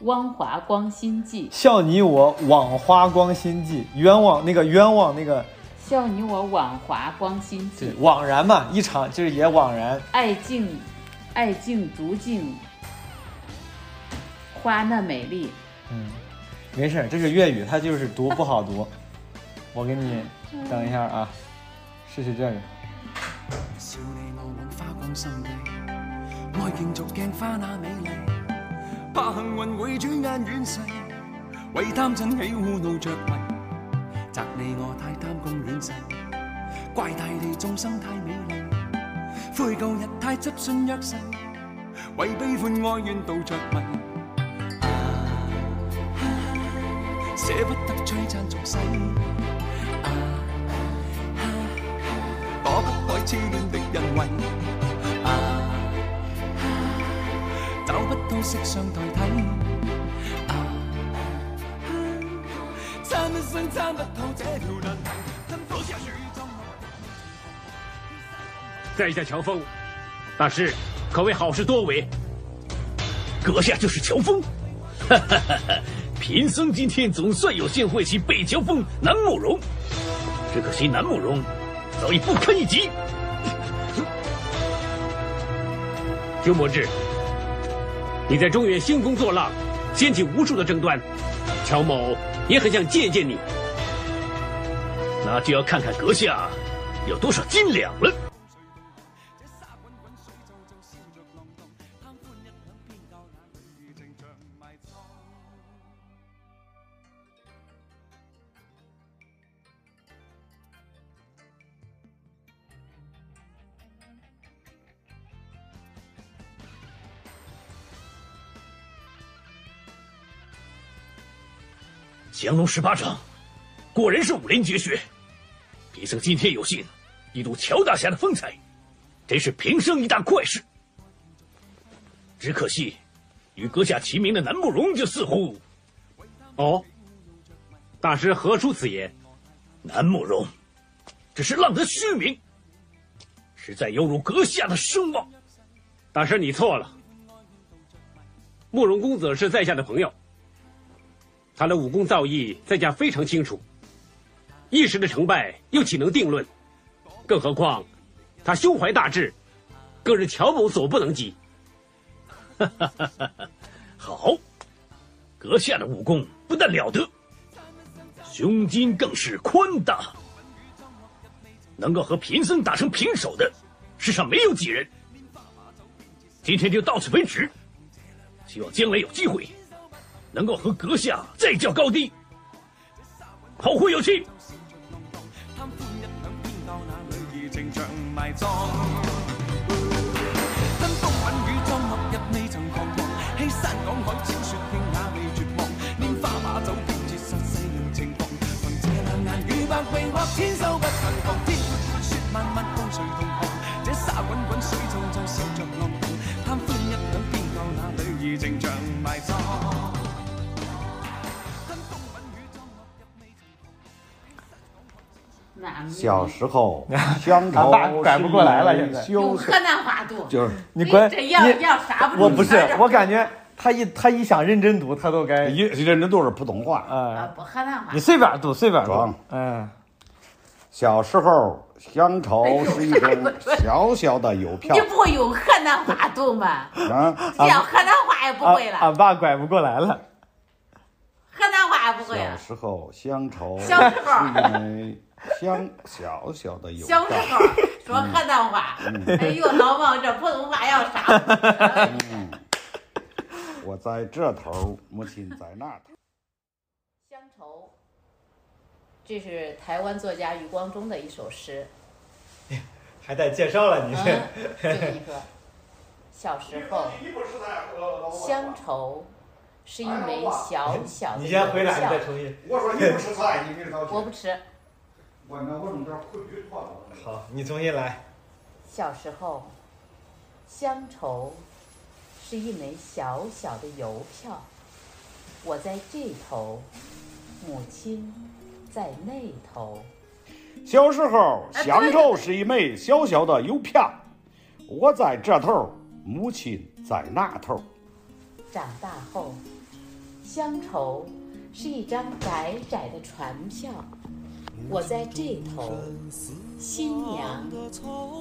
汪华光心计，笑你我枉花光心计，冤枉那个冤枉那个，笑你我枉华光心计对，。枉然嘛，一场就是也枉然。爱镜，爱镜逐镜，花那美丽。嗯，没事，这是粤语，它就是读不好读。我给你等一下啊，试试这个。笑你我枉花光心地，愛競逐鏡花那美麗，怕幸運會轉眼遠逝，為貪嗔喜惡怒着迷，責你我太貪功恋势，怪大地眾生太美麗，悔舊日太執信約誓，為悲歡哀怨妒着迷。啊捨不得璀璨俗世，啊躲不開痴戀的人為，啊找不到色相代替，在下乔峰，大师可谓好事多为。阁下就是乔峰，哈哈哈！贫僧今天总算有幸会起北乔峰南慕容，只可惜南慕容早已不堪一击。鸠摩智，你在中原兴风作浪，掀起无数的争端，乔某也很想见见你。那就要看看阁下有多少斤两了。降龙十八掌，果然是武林绝学。贫僧今天有幸一睹乔大侠的风采，真是平生一大快事。只可惜，与阁下齐名的南慕容就似乎……哦，大师何出此言？南慕容只是浪得虚名，实在有辱阁下的声望。大师，你错了。慕容公子是在下的朋友，他的武功造诣在下非常清楚，一时的成败又岂能定论？更何况，他胸怀大志，更是乔某所不能及。好，阁下的武功不但了得。胸襟更是宽大，能够和贫僧打成平手的，世上没有几人。今天就到此为止，希望将来有机会，能够和阁下再较高低。后会有期。天收不曾逢，天雪漫漫，共谁同航？这沙滚滚，水皱皱，笑着浪荡，贪欢一晌，偏教那女儿情长埋葬。小时候，乡愁拐不过来了，现在用河南话读，就是你关这要你要啥不我不是，我感觉他一他一想认真读，他都该一认真读是普通话。啊啊，不河南话你。随便读随便读装，嗯，小时候，乡愁是一种小小的邮票你不会用河南话读吗？啊，要河南话也不会了，俺爸拐不过来了，河南话也不会小。时候乡愁是小时候因为乡小小的邮票。小时候说河南话，哎呦，老王这普通话要啥？嗯，我在这头，母亲在那头。乡愁，这是台湾作家余光中的一首诗。还带介绍了你嗯，就一个小时候，乡愁是一枚小小的你先回答，你再重新。我说你不吃菜，你给着我不吃。我那我弄点昆鱼串了。好，你重新来。小时候，乡愁是一枚小小的邮票，我在这头，母亲在那头。小时候，乡愁是一枚小小的邮票，我在这头，母亲在那头。长大后，乡愁是一张窄窄的船票，我在这头，新娘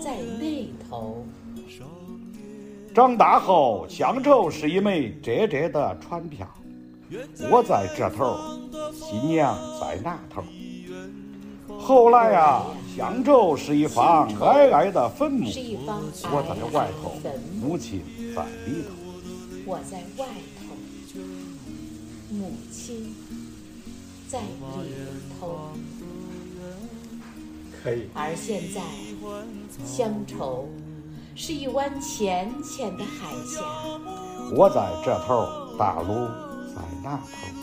在那头。长大后，乡愁是一枚窄窄的船票，我在这头，新娘在那头。后来啊、乡愁是一方矮矮的坟墓，我在外头母亲在里头。我在外头，母亲在里头。可以。而现在，乡愁是一湾浅浅的海峡，我在这头，大陆在那头。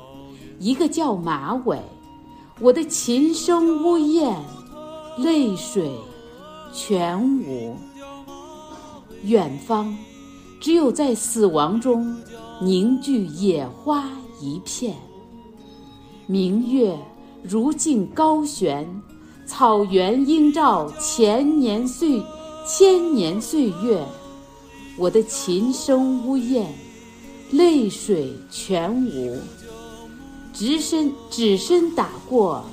一个叫马尾。我的琴声呜咽，泪水全无。远方，只有在死亡中凝聚野花一片。明月如镜高悬，草原映照千年岁千年岁月。我的琴声呜咽，泪水全无。只身只身打过，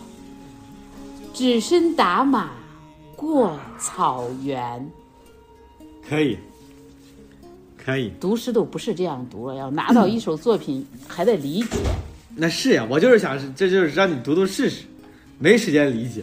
只身打马过草原。可以，可以。读诗都不是这样读，要拿到一首作品还得理解。那是呀，我就是想，这就是让你读读试试，没时间理解。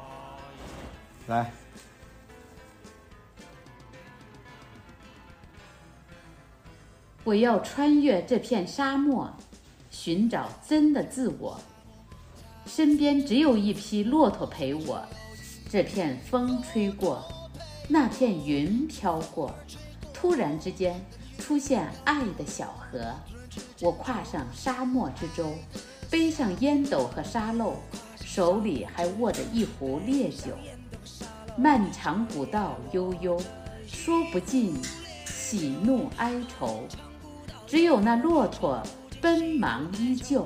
来，我要穿越这片沙漠，寻找真的自我。身边只有一匹骆驼陪我。这片风吹过，那片云飘过，突然之间出现爱的小河。我跨上沙漠之舟，背上烟斗和沙漏，手里还握着一壶烈酒。漫长古道悠悠，说不尽喜怒哀愁，只有那骆驼奔忙依旧。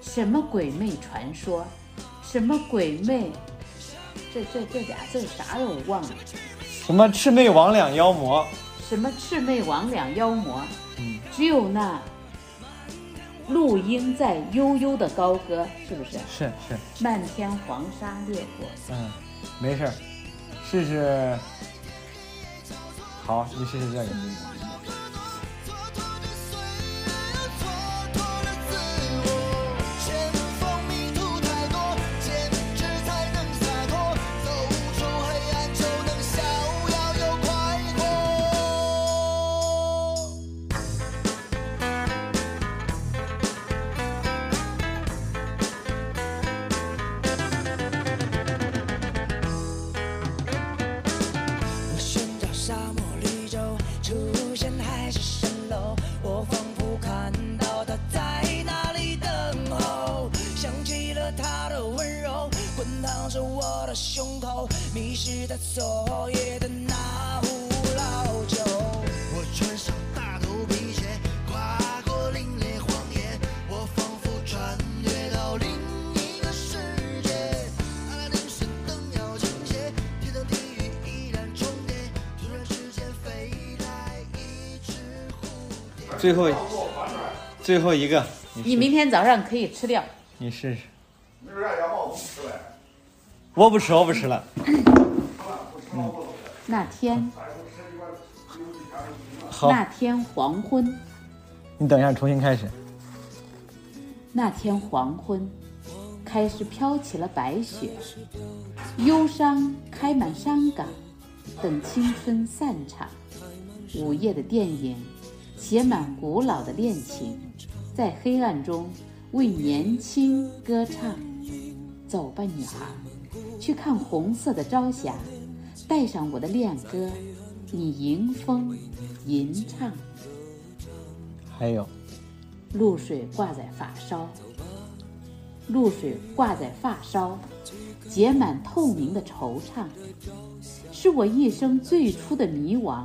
什么鬼魅传说？什么鬼魅？这这这俩字啥呀？我忘了。什么魑魅魍魉妖魔？什么魑魅魍魉妖魔？嗯，只有那陆鹰在悠悠的高歌，是不是？是是，漫天黄沙掠过。嗯，没事儿，试试。好，你试试这个。最后，最后一个，你明天早上可以吃掉。你试试。我不吃，我不吃了。那天，好，那天黄昏，你等一下，重新开始。那天黄昏，开始飘起了白雪，忧伤开满山岗，等青春散场。午夜的电影，写满古老的恋情，在黑暗中为年轻歌唱。走吧，女孩，去看红色的朝霞，带上我的恋歌，你迎风吟唱。还有，露水挂在发梢，露水挂在发梢，结满透明的惆怅，是我一生最初的迷惘。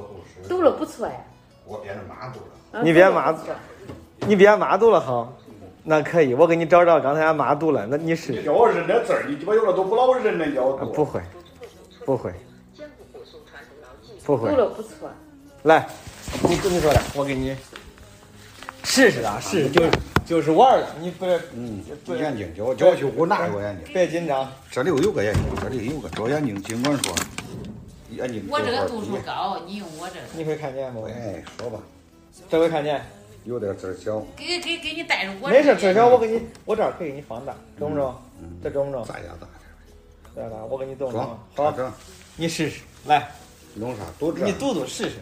我都是读了不错呀，我变成马肚了。你别骂，你别骂读了哈，那可以，我给你找找刚才俺妈读了，那你试试。叫我认那字儿，你鸡巴有了都不老认那叫我读。啊不会，不会，不会读。了不错。来，你跟你说的，我给你试试啊，试试就是就是玩儿的，你不嗯，眼睛叫我叫我去捂哪个眼睛？别紧张。这里有个眼睛，这里有个这眼睛，尽管说，我这个度数高，你用我这个。你会看见不？哎，说吧，这回看见？有点字儿小，给给给你带着我。没事，至少我给你，我这儿可以给你放大，中不中？这中不中？再加大对吧？我给你动点。动。好，你试试，来，弄啥？读这。你读读试试。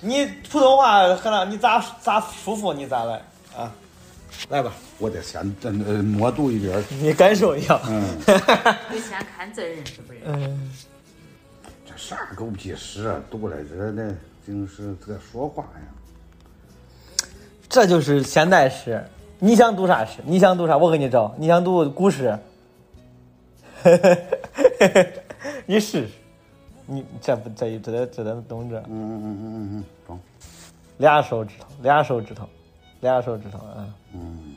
你普通话河南，你咋咋舒服你咋来啊？来吧，我得先呃呃默读一遍。你感受一下。嗯，你先看字认识不认识。嗯，这啥狗屁诗啊！读来这那净是在说话呀。这就是现代诗。你想读啥诗？你想读啥？我给你找。你想读古诗？你试试。你这不这这得这得懂这。嗯嗯嗯嗯嗯，中。俩手指头，俩手指头，俩手指头，啊。嗯，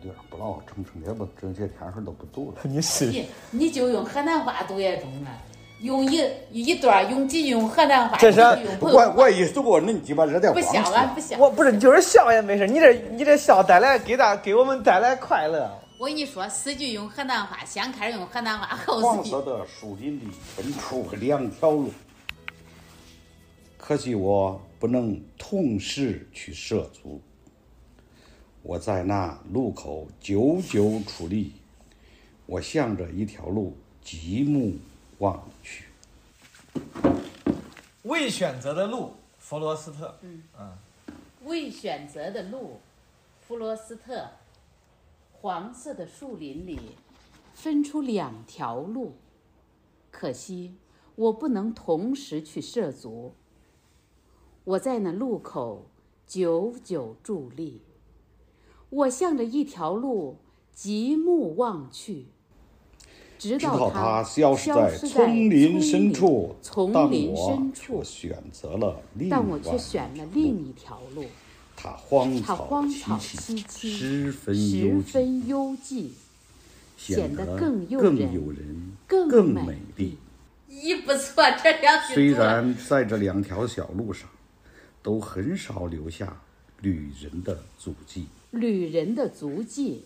这点儿不老成成天不这些天数都不读了。你试试。你你就用河南话读也中了，用一一段用几句用河南话，我我一读过，那鸡巴这点不像啊，不像。我不是，就是笑也没事。你这你这笑带来给大给我们带来快乐。我跟你说，四句用河南话，先开始用河南话，后四句黄色的树林里分出两条路，可惜我不能同时去涉足。我在那路口久久矗立，我向着一条路极目望去。未选择的路，弗罗斯特。嗯嗯，未选择的路，弗罗斯特。黄色的树林里，分出两条路，可惜我不能同时去涉足。我在那路口久久伫立，我向着一条路极目望去，直直到它它消失在在丛林深处，丛但林我深处却选择了另但我却选了一条另路一条路。它荒草萋萋萋，十分十幽静，显得更诱更人诱人，更更美美丽。咦，不错，这两句虽然在这两条小路上，都很少留下旅人的足迹，旅人的足迹。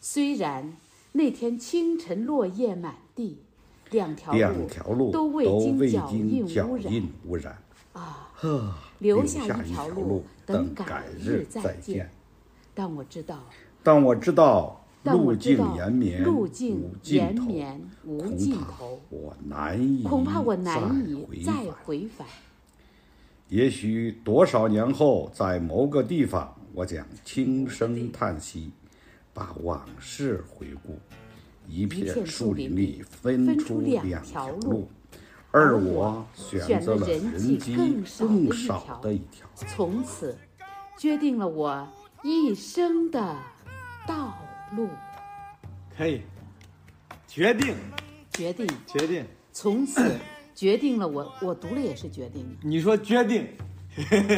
虽然那天清晨落叶满地，两条两路都未经脚印污染。啊，呵，留下一条路等改改日再见见。。但我知道，但我知道路径延绵，路径无尽头延绵无恐怕尽头我难以恐怕我难以再回返。也许多少年后，在某个地方，我将轻声叹息，把往事回顾。一片片树树林林里里分分出出两两条路，而而我我选选择了了人迹更少的一条。从此，决定了我一生的道路。可以，决定，决定，决定。从此决定了我，我读了也是决定你说决定，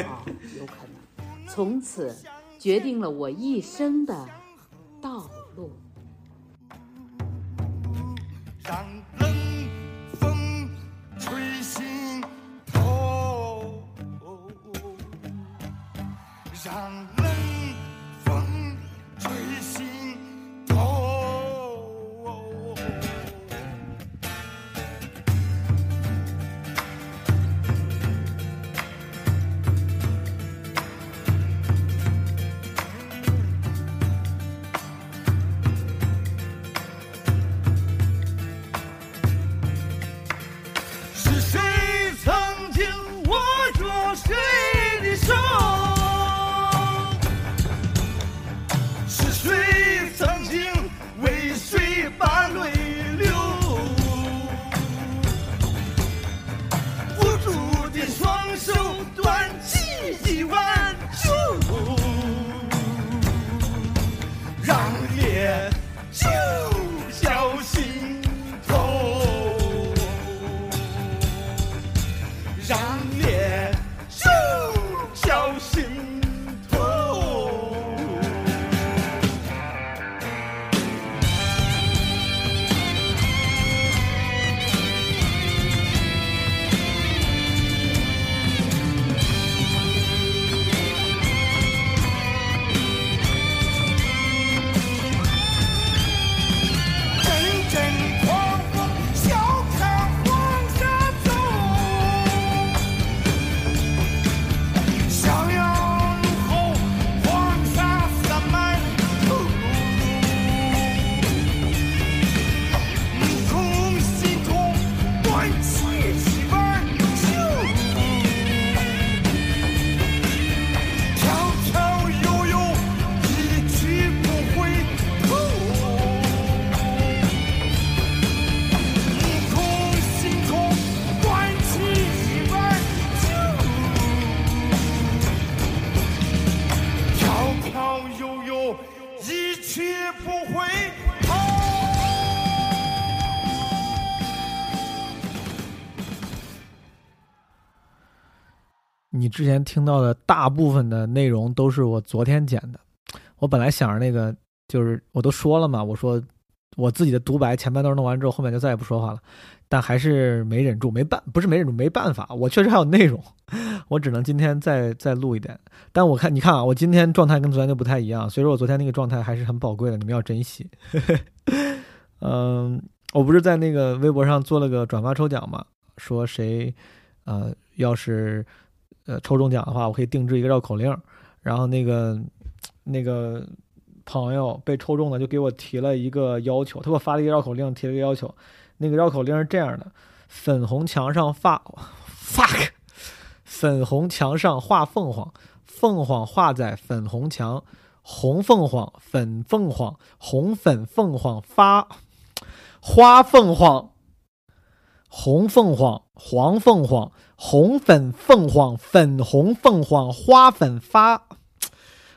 啊、有可能。从此决定了我一生的到之前听到的大部分的内容都是我昨天剪的。我本来想着那个，就是我都说了嘛，我说我自己的独白前半段弄完之后，后面就再也不说话了。但还是没忍住，没办不是没忍住，没办法，我确实还有内容，我只能今天再再录一点。但我看你看啊，我今天状态跟昨天就不太一样，所以说我昨天那个状态还是很宝贵的，你们要珍惜。嗯，我不是在那个微博上做了个转发抽奖嘛，说谁呃要是呃抽中奖的话，我可以定制一个绕口令。然后那个那个朋友被抽中的就给我提了一个要求，他给我发了一个绕口令，提了一个要求。那个绕口令是这样的：粉红墙上画 fuck，粉红墙上画凤凰，凤凰画在粉红墙，红凤凰粉凤凰，红粉凤凰发花凤凰，红凤凰黄凤凰，红粉凤凰粉红凤凰花粉发。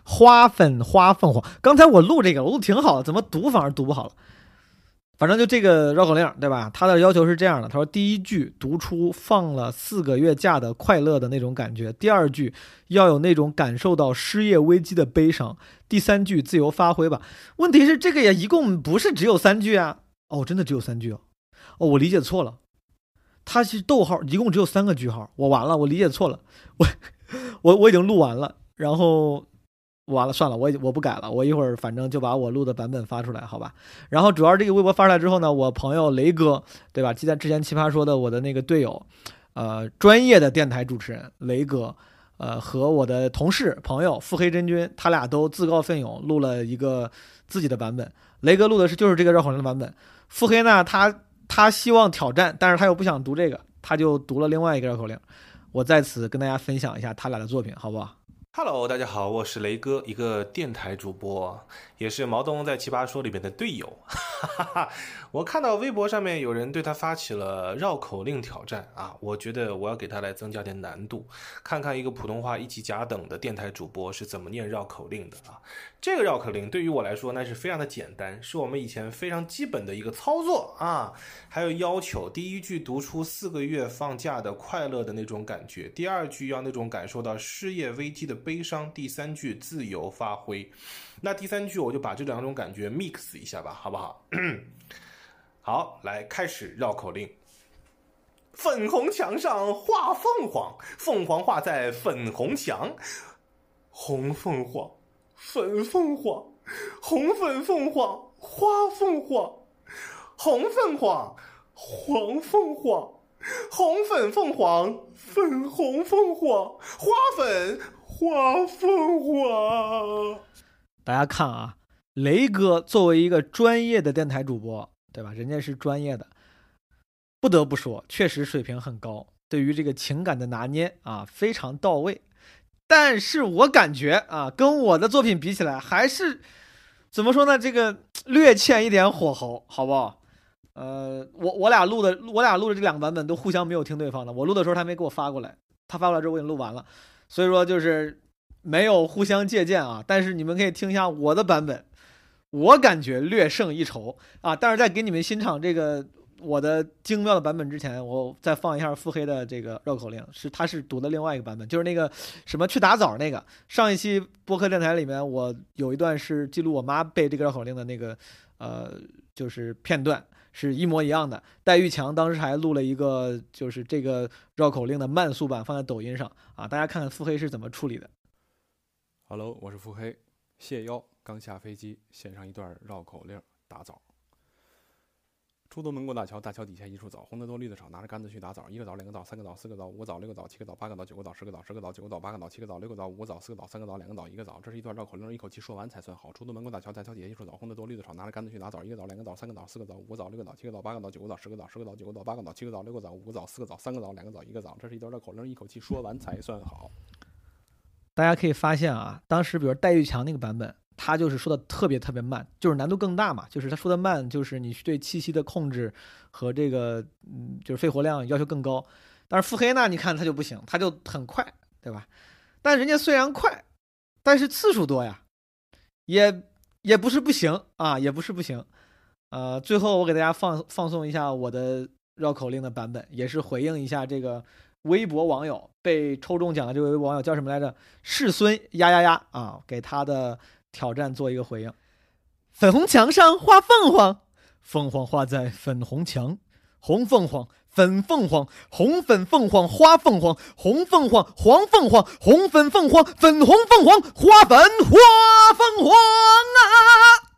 花粉花凤凰，刚才我录这个，我录挺好的，怎么读反而读不好了？反正就这个绕口令，对吧？他的要求是这样的：他说，第一句读出放了四个月假的快乐的那种感觉；第二句要有那种感受到失业危机的悲伤；第三句自由发挥吧。问题是这个也一共不是只有三句啊！哦，真的只有三句哦！哦，我理解错了，它是逗号，一共只有三个句号。我完了，我理解错了，我我我已经录完了，然后。完了，算了，我我不改了，我一会儿反正就把我录的版本发出来，好吧？然后主要这个微博发出来之后呢，我朋友雷哥，对吧？记得之前奇葩说的我的那个队友，呃，专业的电台主持人雷哥，呃，和我的同事朋友腹黑真君，他俩都自告奋勇录了一个自己的版本。雷哥录的是就是这个绕口令的版本，腹黑呢，他他希望挑战，但是他又不想读这个，他就读了另外一个绕口令。我在此跟大家分享一下他俩的作品，好不好？Hello，大家好，我是雷哥，一个电台主播，也是毛东在奇葩说里面的队友。哈哈，我看到微博上面有人对他发起了绕口令挑战啊，我觉得我要给他来增加点难度，看看一个普通话一级甲等的电台主播是怎么念绕口令的啊。这个绕口令对于我来说那是非常的简单，是我们以前非常基本的一个操作啊。还有要求，第一句读出四个月放假的快乐的那种感觉，第二句要那种感受到失业危机的悲伤，第三句自由发挥。那第三句我就把这两种感觉 mix 一下吧，好不好？好，来开始绕口令。粉红墙上画凤凰，凤凰画在粉红墙，红凤凰，粉凤凰，红粉凤凰，花凤凰，红凤凰，黄凤凰，红粉凤凰，粉红凤凰，花粉花凤凰。大家看啊，雷哥作为一个专业的电台主播，对吧？人家是专业的，不得不说，确实水平很高，对于这个情感的拿捏啊，非常到位。但是我感觉啊，跟我的作品比起来，还是怎么说呢？这个略欠一点火候，好不好？呃，我 我俩录的，我俩录的这两个版本都互相没有听对方的。我录的时候他没给我发过来，他发过来之后我已经录完了，所以说就是没有互相借鉴啊。但是你们可以听一下我的版本，我感觉略胜一筹啊。但是在给你们欣赏这个我的精妙的版本之前，我再放一下腹黑的这个绕口令，是他是读的另外一个版本，就是那个什么去打枣那个。上一期播客电台里面，我有一段是记录我妈背这个绕口令的那个呃，就是片段。是一模一样的。戴玉强当时还录了一个，就是这个绕口令的慢速版，放在抖音上啊，大家看看腹黑是怎么处理的。Hello，我是腹黑，谢邀刚下飞机，献上一段绕口令打枣。出东门过大桥，大桥底下一树枣，红的多绿的少，拿着杆子去打枣。一个枣，两个枣，三个枣，四个枣，五个枣，六个枣，七个枣，八个枣，九个枣，十个枣，十个枣，九个枣，八个枣，七个枣，六个枣，五个枣，四个枣，三个枣，两个枣，一个枣。这是一段绕口令，一口气说完才算好。出东门过大桥，大桥底下一树枣，红的多绿的少，拿着杆子去打枣。一个枣，两个枣，三个枣，四个枣，五个枣，六个枣，七个枣，八个枣，九个枣，十个枣，十个枣，九个枣，八个枣，七个枣，六个枣，五个枣，四个枣，三个枣，两个枣，一个枣。这是一段绕口令，一口气说完才算好。大家可以发现啊，当时比如戴玉强那个版本，他就是说的特别特别慢，就是难度更大嘛，就是他说的慢，就是你对气息的控制和这个嗯，就是肺活量要求更高。但是腹黑呢，你看他就不行，他就很快，对吧？但人家虽然快，但是次数多呀，也也不是不行啊，也不是不行。呃，最后我给大家放放送一下我的绕口令的版本，也是回应一下这个微博网友被抽中奖的这位网友叫什么来着？世孙呀呀呀啊，给他的挑战做一个回应。粉红墙上画凤凰，凤凰画在粉红墙，红凤凰。粉凤凰，红粉凤凰，花凤凰，红凤凰，黄凤凰，红粉凤凰，粉红凤凰，花粉花凤凰啊！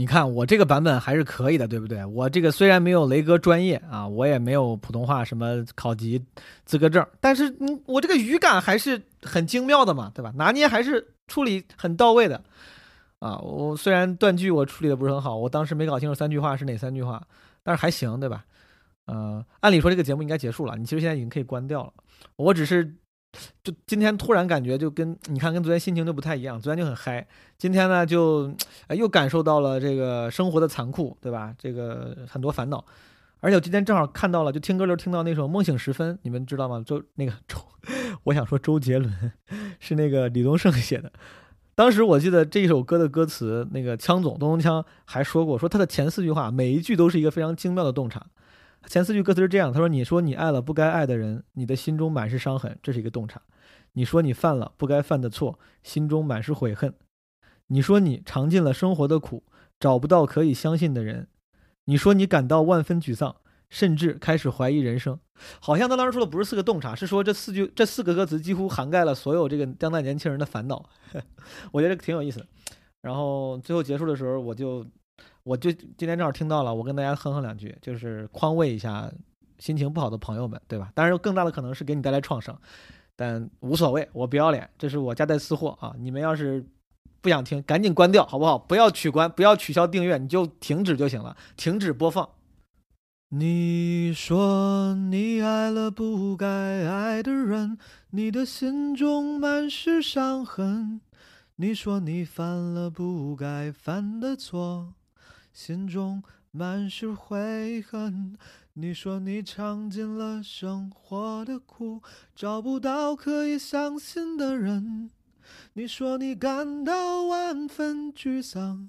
你看我这个版本还是可以的，对不对？我这个虽然没有雷哥专业啊，我也没有普通话什么考级资格证，但是嗯，我这个语感还是很精妙的嘛，对吧？拿捏还是处理很到位的啊。我虽然断句我处理的不是很好，我当时没搞清楚三句话是哪三句话，但是还行，对吧？呃，按理说这个节目应该结束了，你其实现在已经可以关掉了。我只是就今天突然感觉就跟你看跟昨天心情就不太一样，昨天就很嗨，今天呢就哎又感受到了这个生活的残酷，对吧？这个很多烦恼，而且我今天正好看到了，就听歌的时候听到那首《梦醒时分》，你们知道吗？周那个周，我想说周杰伦是那个李宗盛写的。当时我记得这一首歌的歌词，那个枪总东东锵还说过，说他的前四句话每一句都是一个非常精妙的洞察。前四句歌词是这样：他说，你说你爱了不该爱的人，你的心中满是伤痕，这是一个洞察；你说你犯了不该犯的错，心中满是悔恨；你说你尝尽了生活的苦，找不到可以相信的人；你说你感到万分沮丧，甚至开始怀疑人生。好像他当时说的不是四个洞察，是说这四句这四个歌词几乎涵盖了所有这个当代年轻人的烦恼。我觉得挺有意思。然后最后结束的时候，我就。我就今天正好听到了，我跟大家哼哼两句，就是宽慰一下心情不好的朋友们，对吧？当然，更大的可能是给你带来创伤，但无所谓，我不要脸，这是我家带私货啊！你们要是不想听，赶紧关掉，好不好？不要取关，不要取消订阅，你就停止就行了，停止播放。你说你爱了不该爱的人，你的心中满是伤痕。你说你犯了不该犯的错。心中满是悔恨，你说你尝尽了生活的苦，找不到可以相信的人。你说你感到万分沮丧，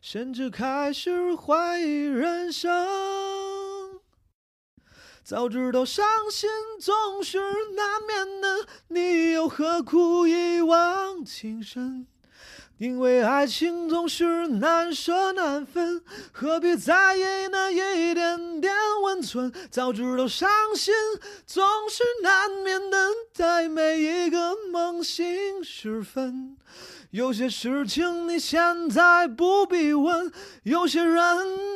甚至开始怀疑人生。早知道伤心总是难免的，你又何苦一往情深？因为爱情总是难舍难分，何必在意那一点点温存？早知道伤心总是难免的，在每一个梦醒时分。有些事情你现在不必问，有些人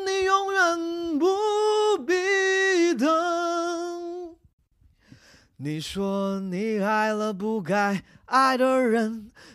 你永远不必等。你说你爱了不该爱的人，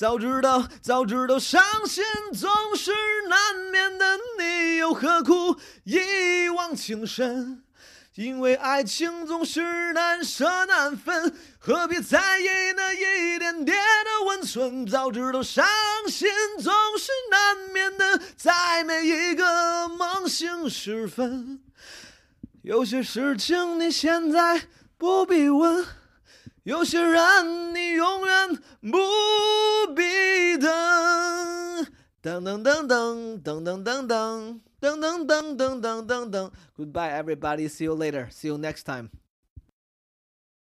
早知道，早知道伤心总是难免的，你又何苦一往情深？因为爱情总是难舍难分，何必在意那一点点的温存？早知道伤心总是难免的，在每一个梦醒时分。有些事情你现在不必问，有些人你永远不必等。噔噔噔噔噔噔噔噔噔噔噔噔噔噔噔。Goodbye, everybody. See you later. See you next time.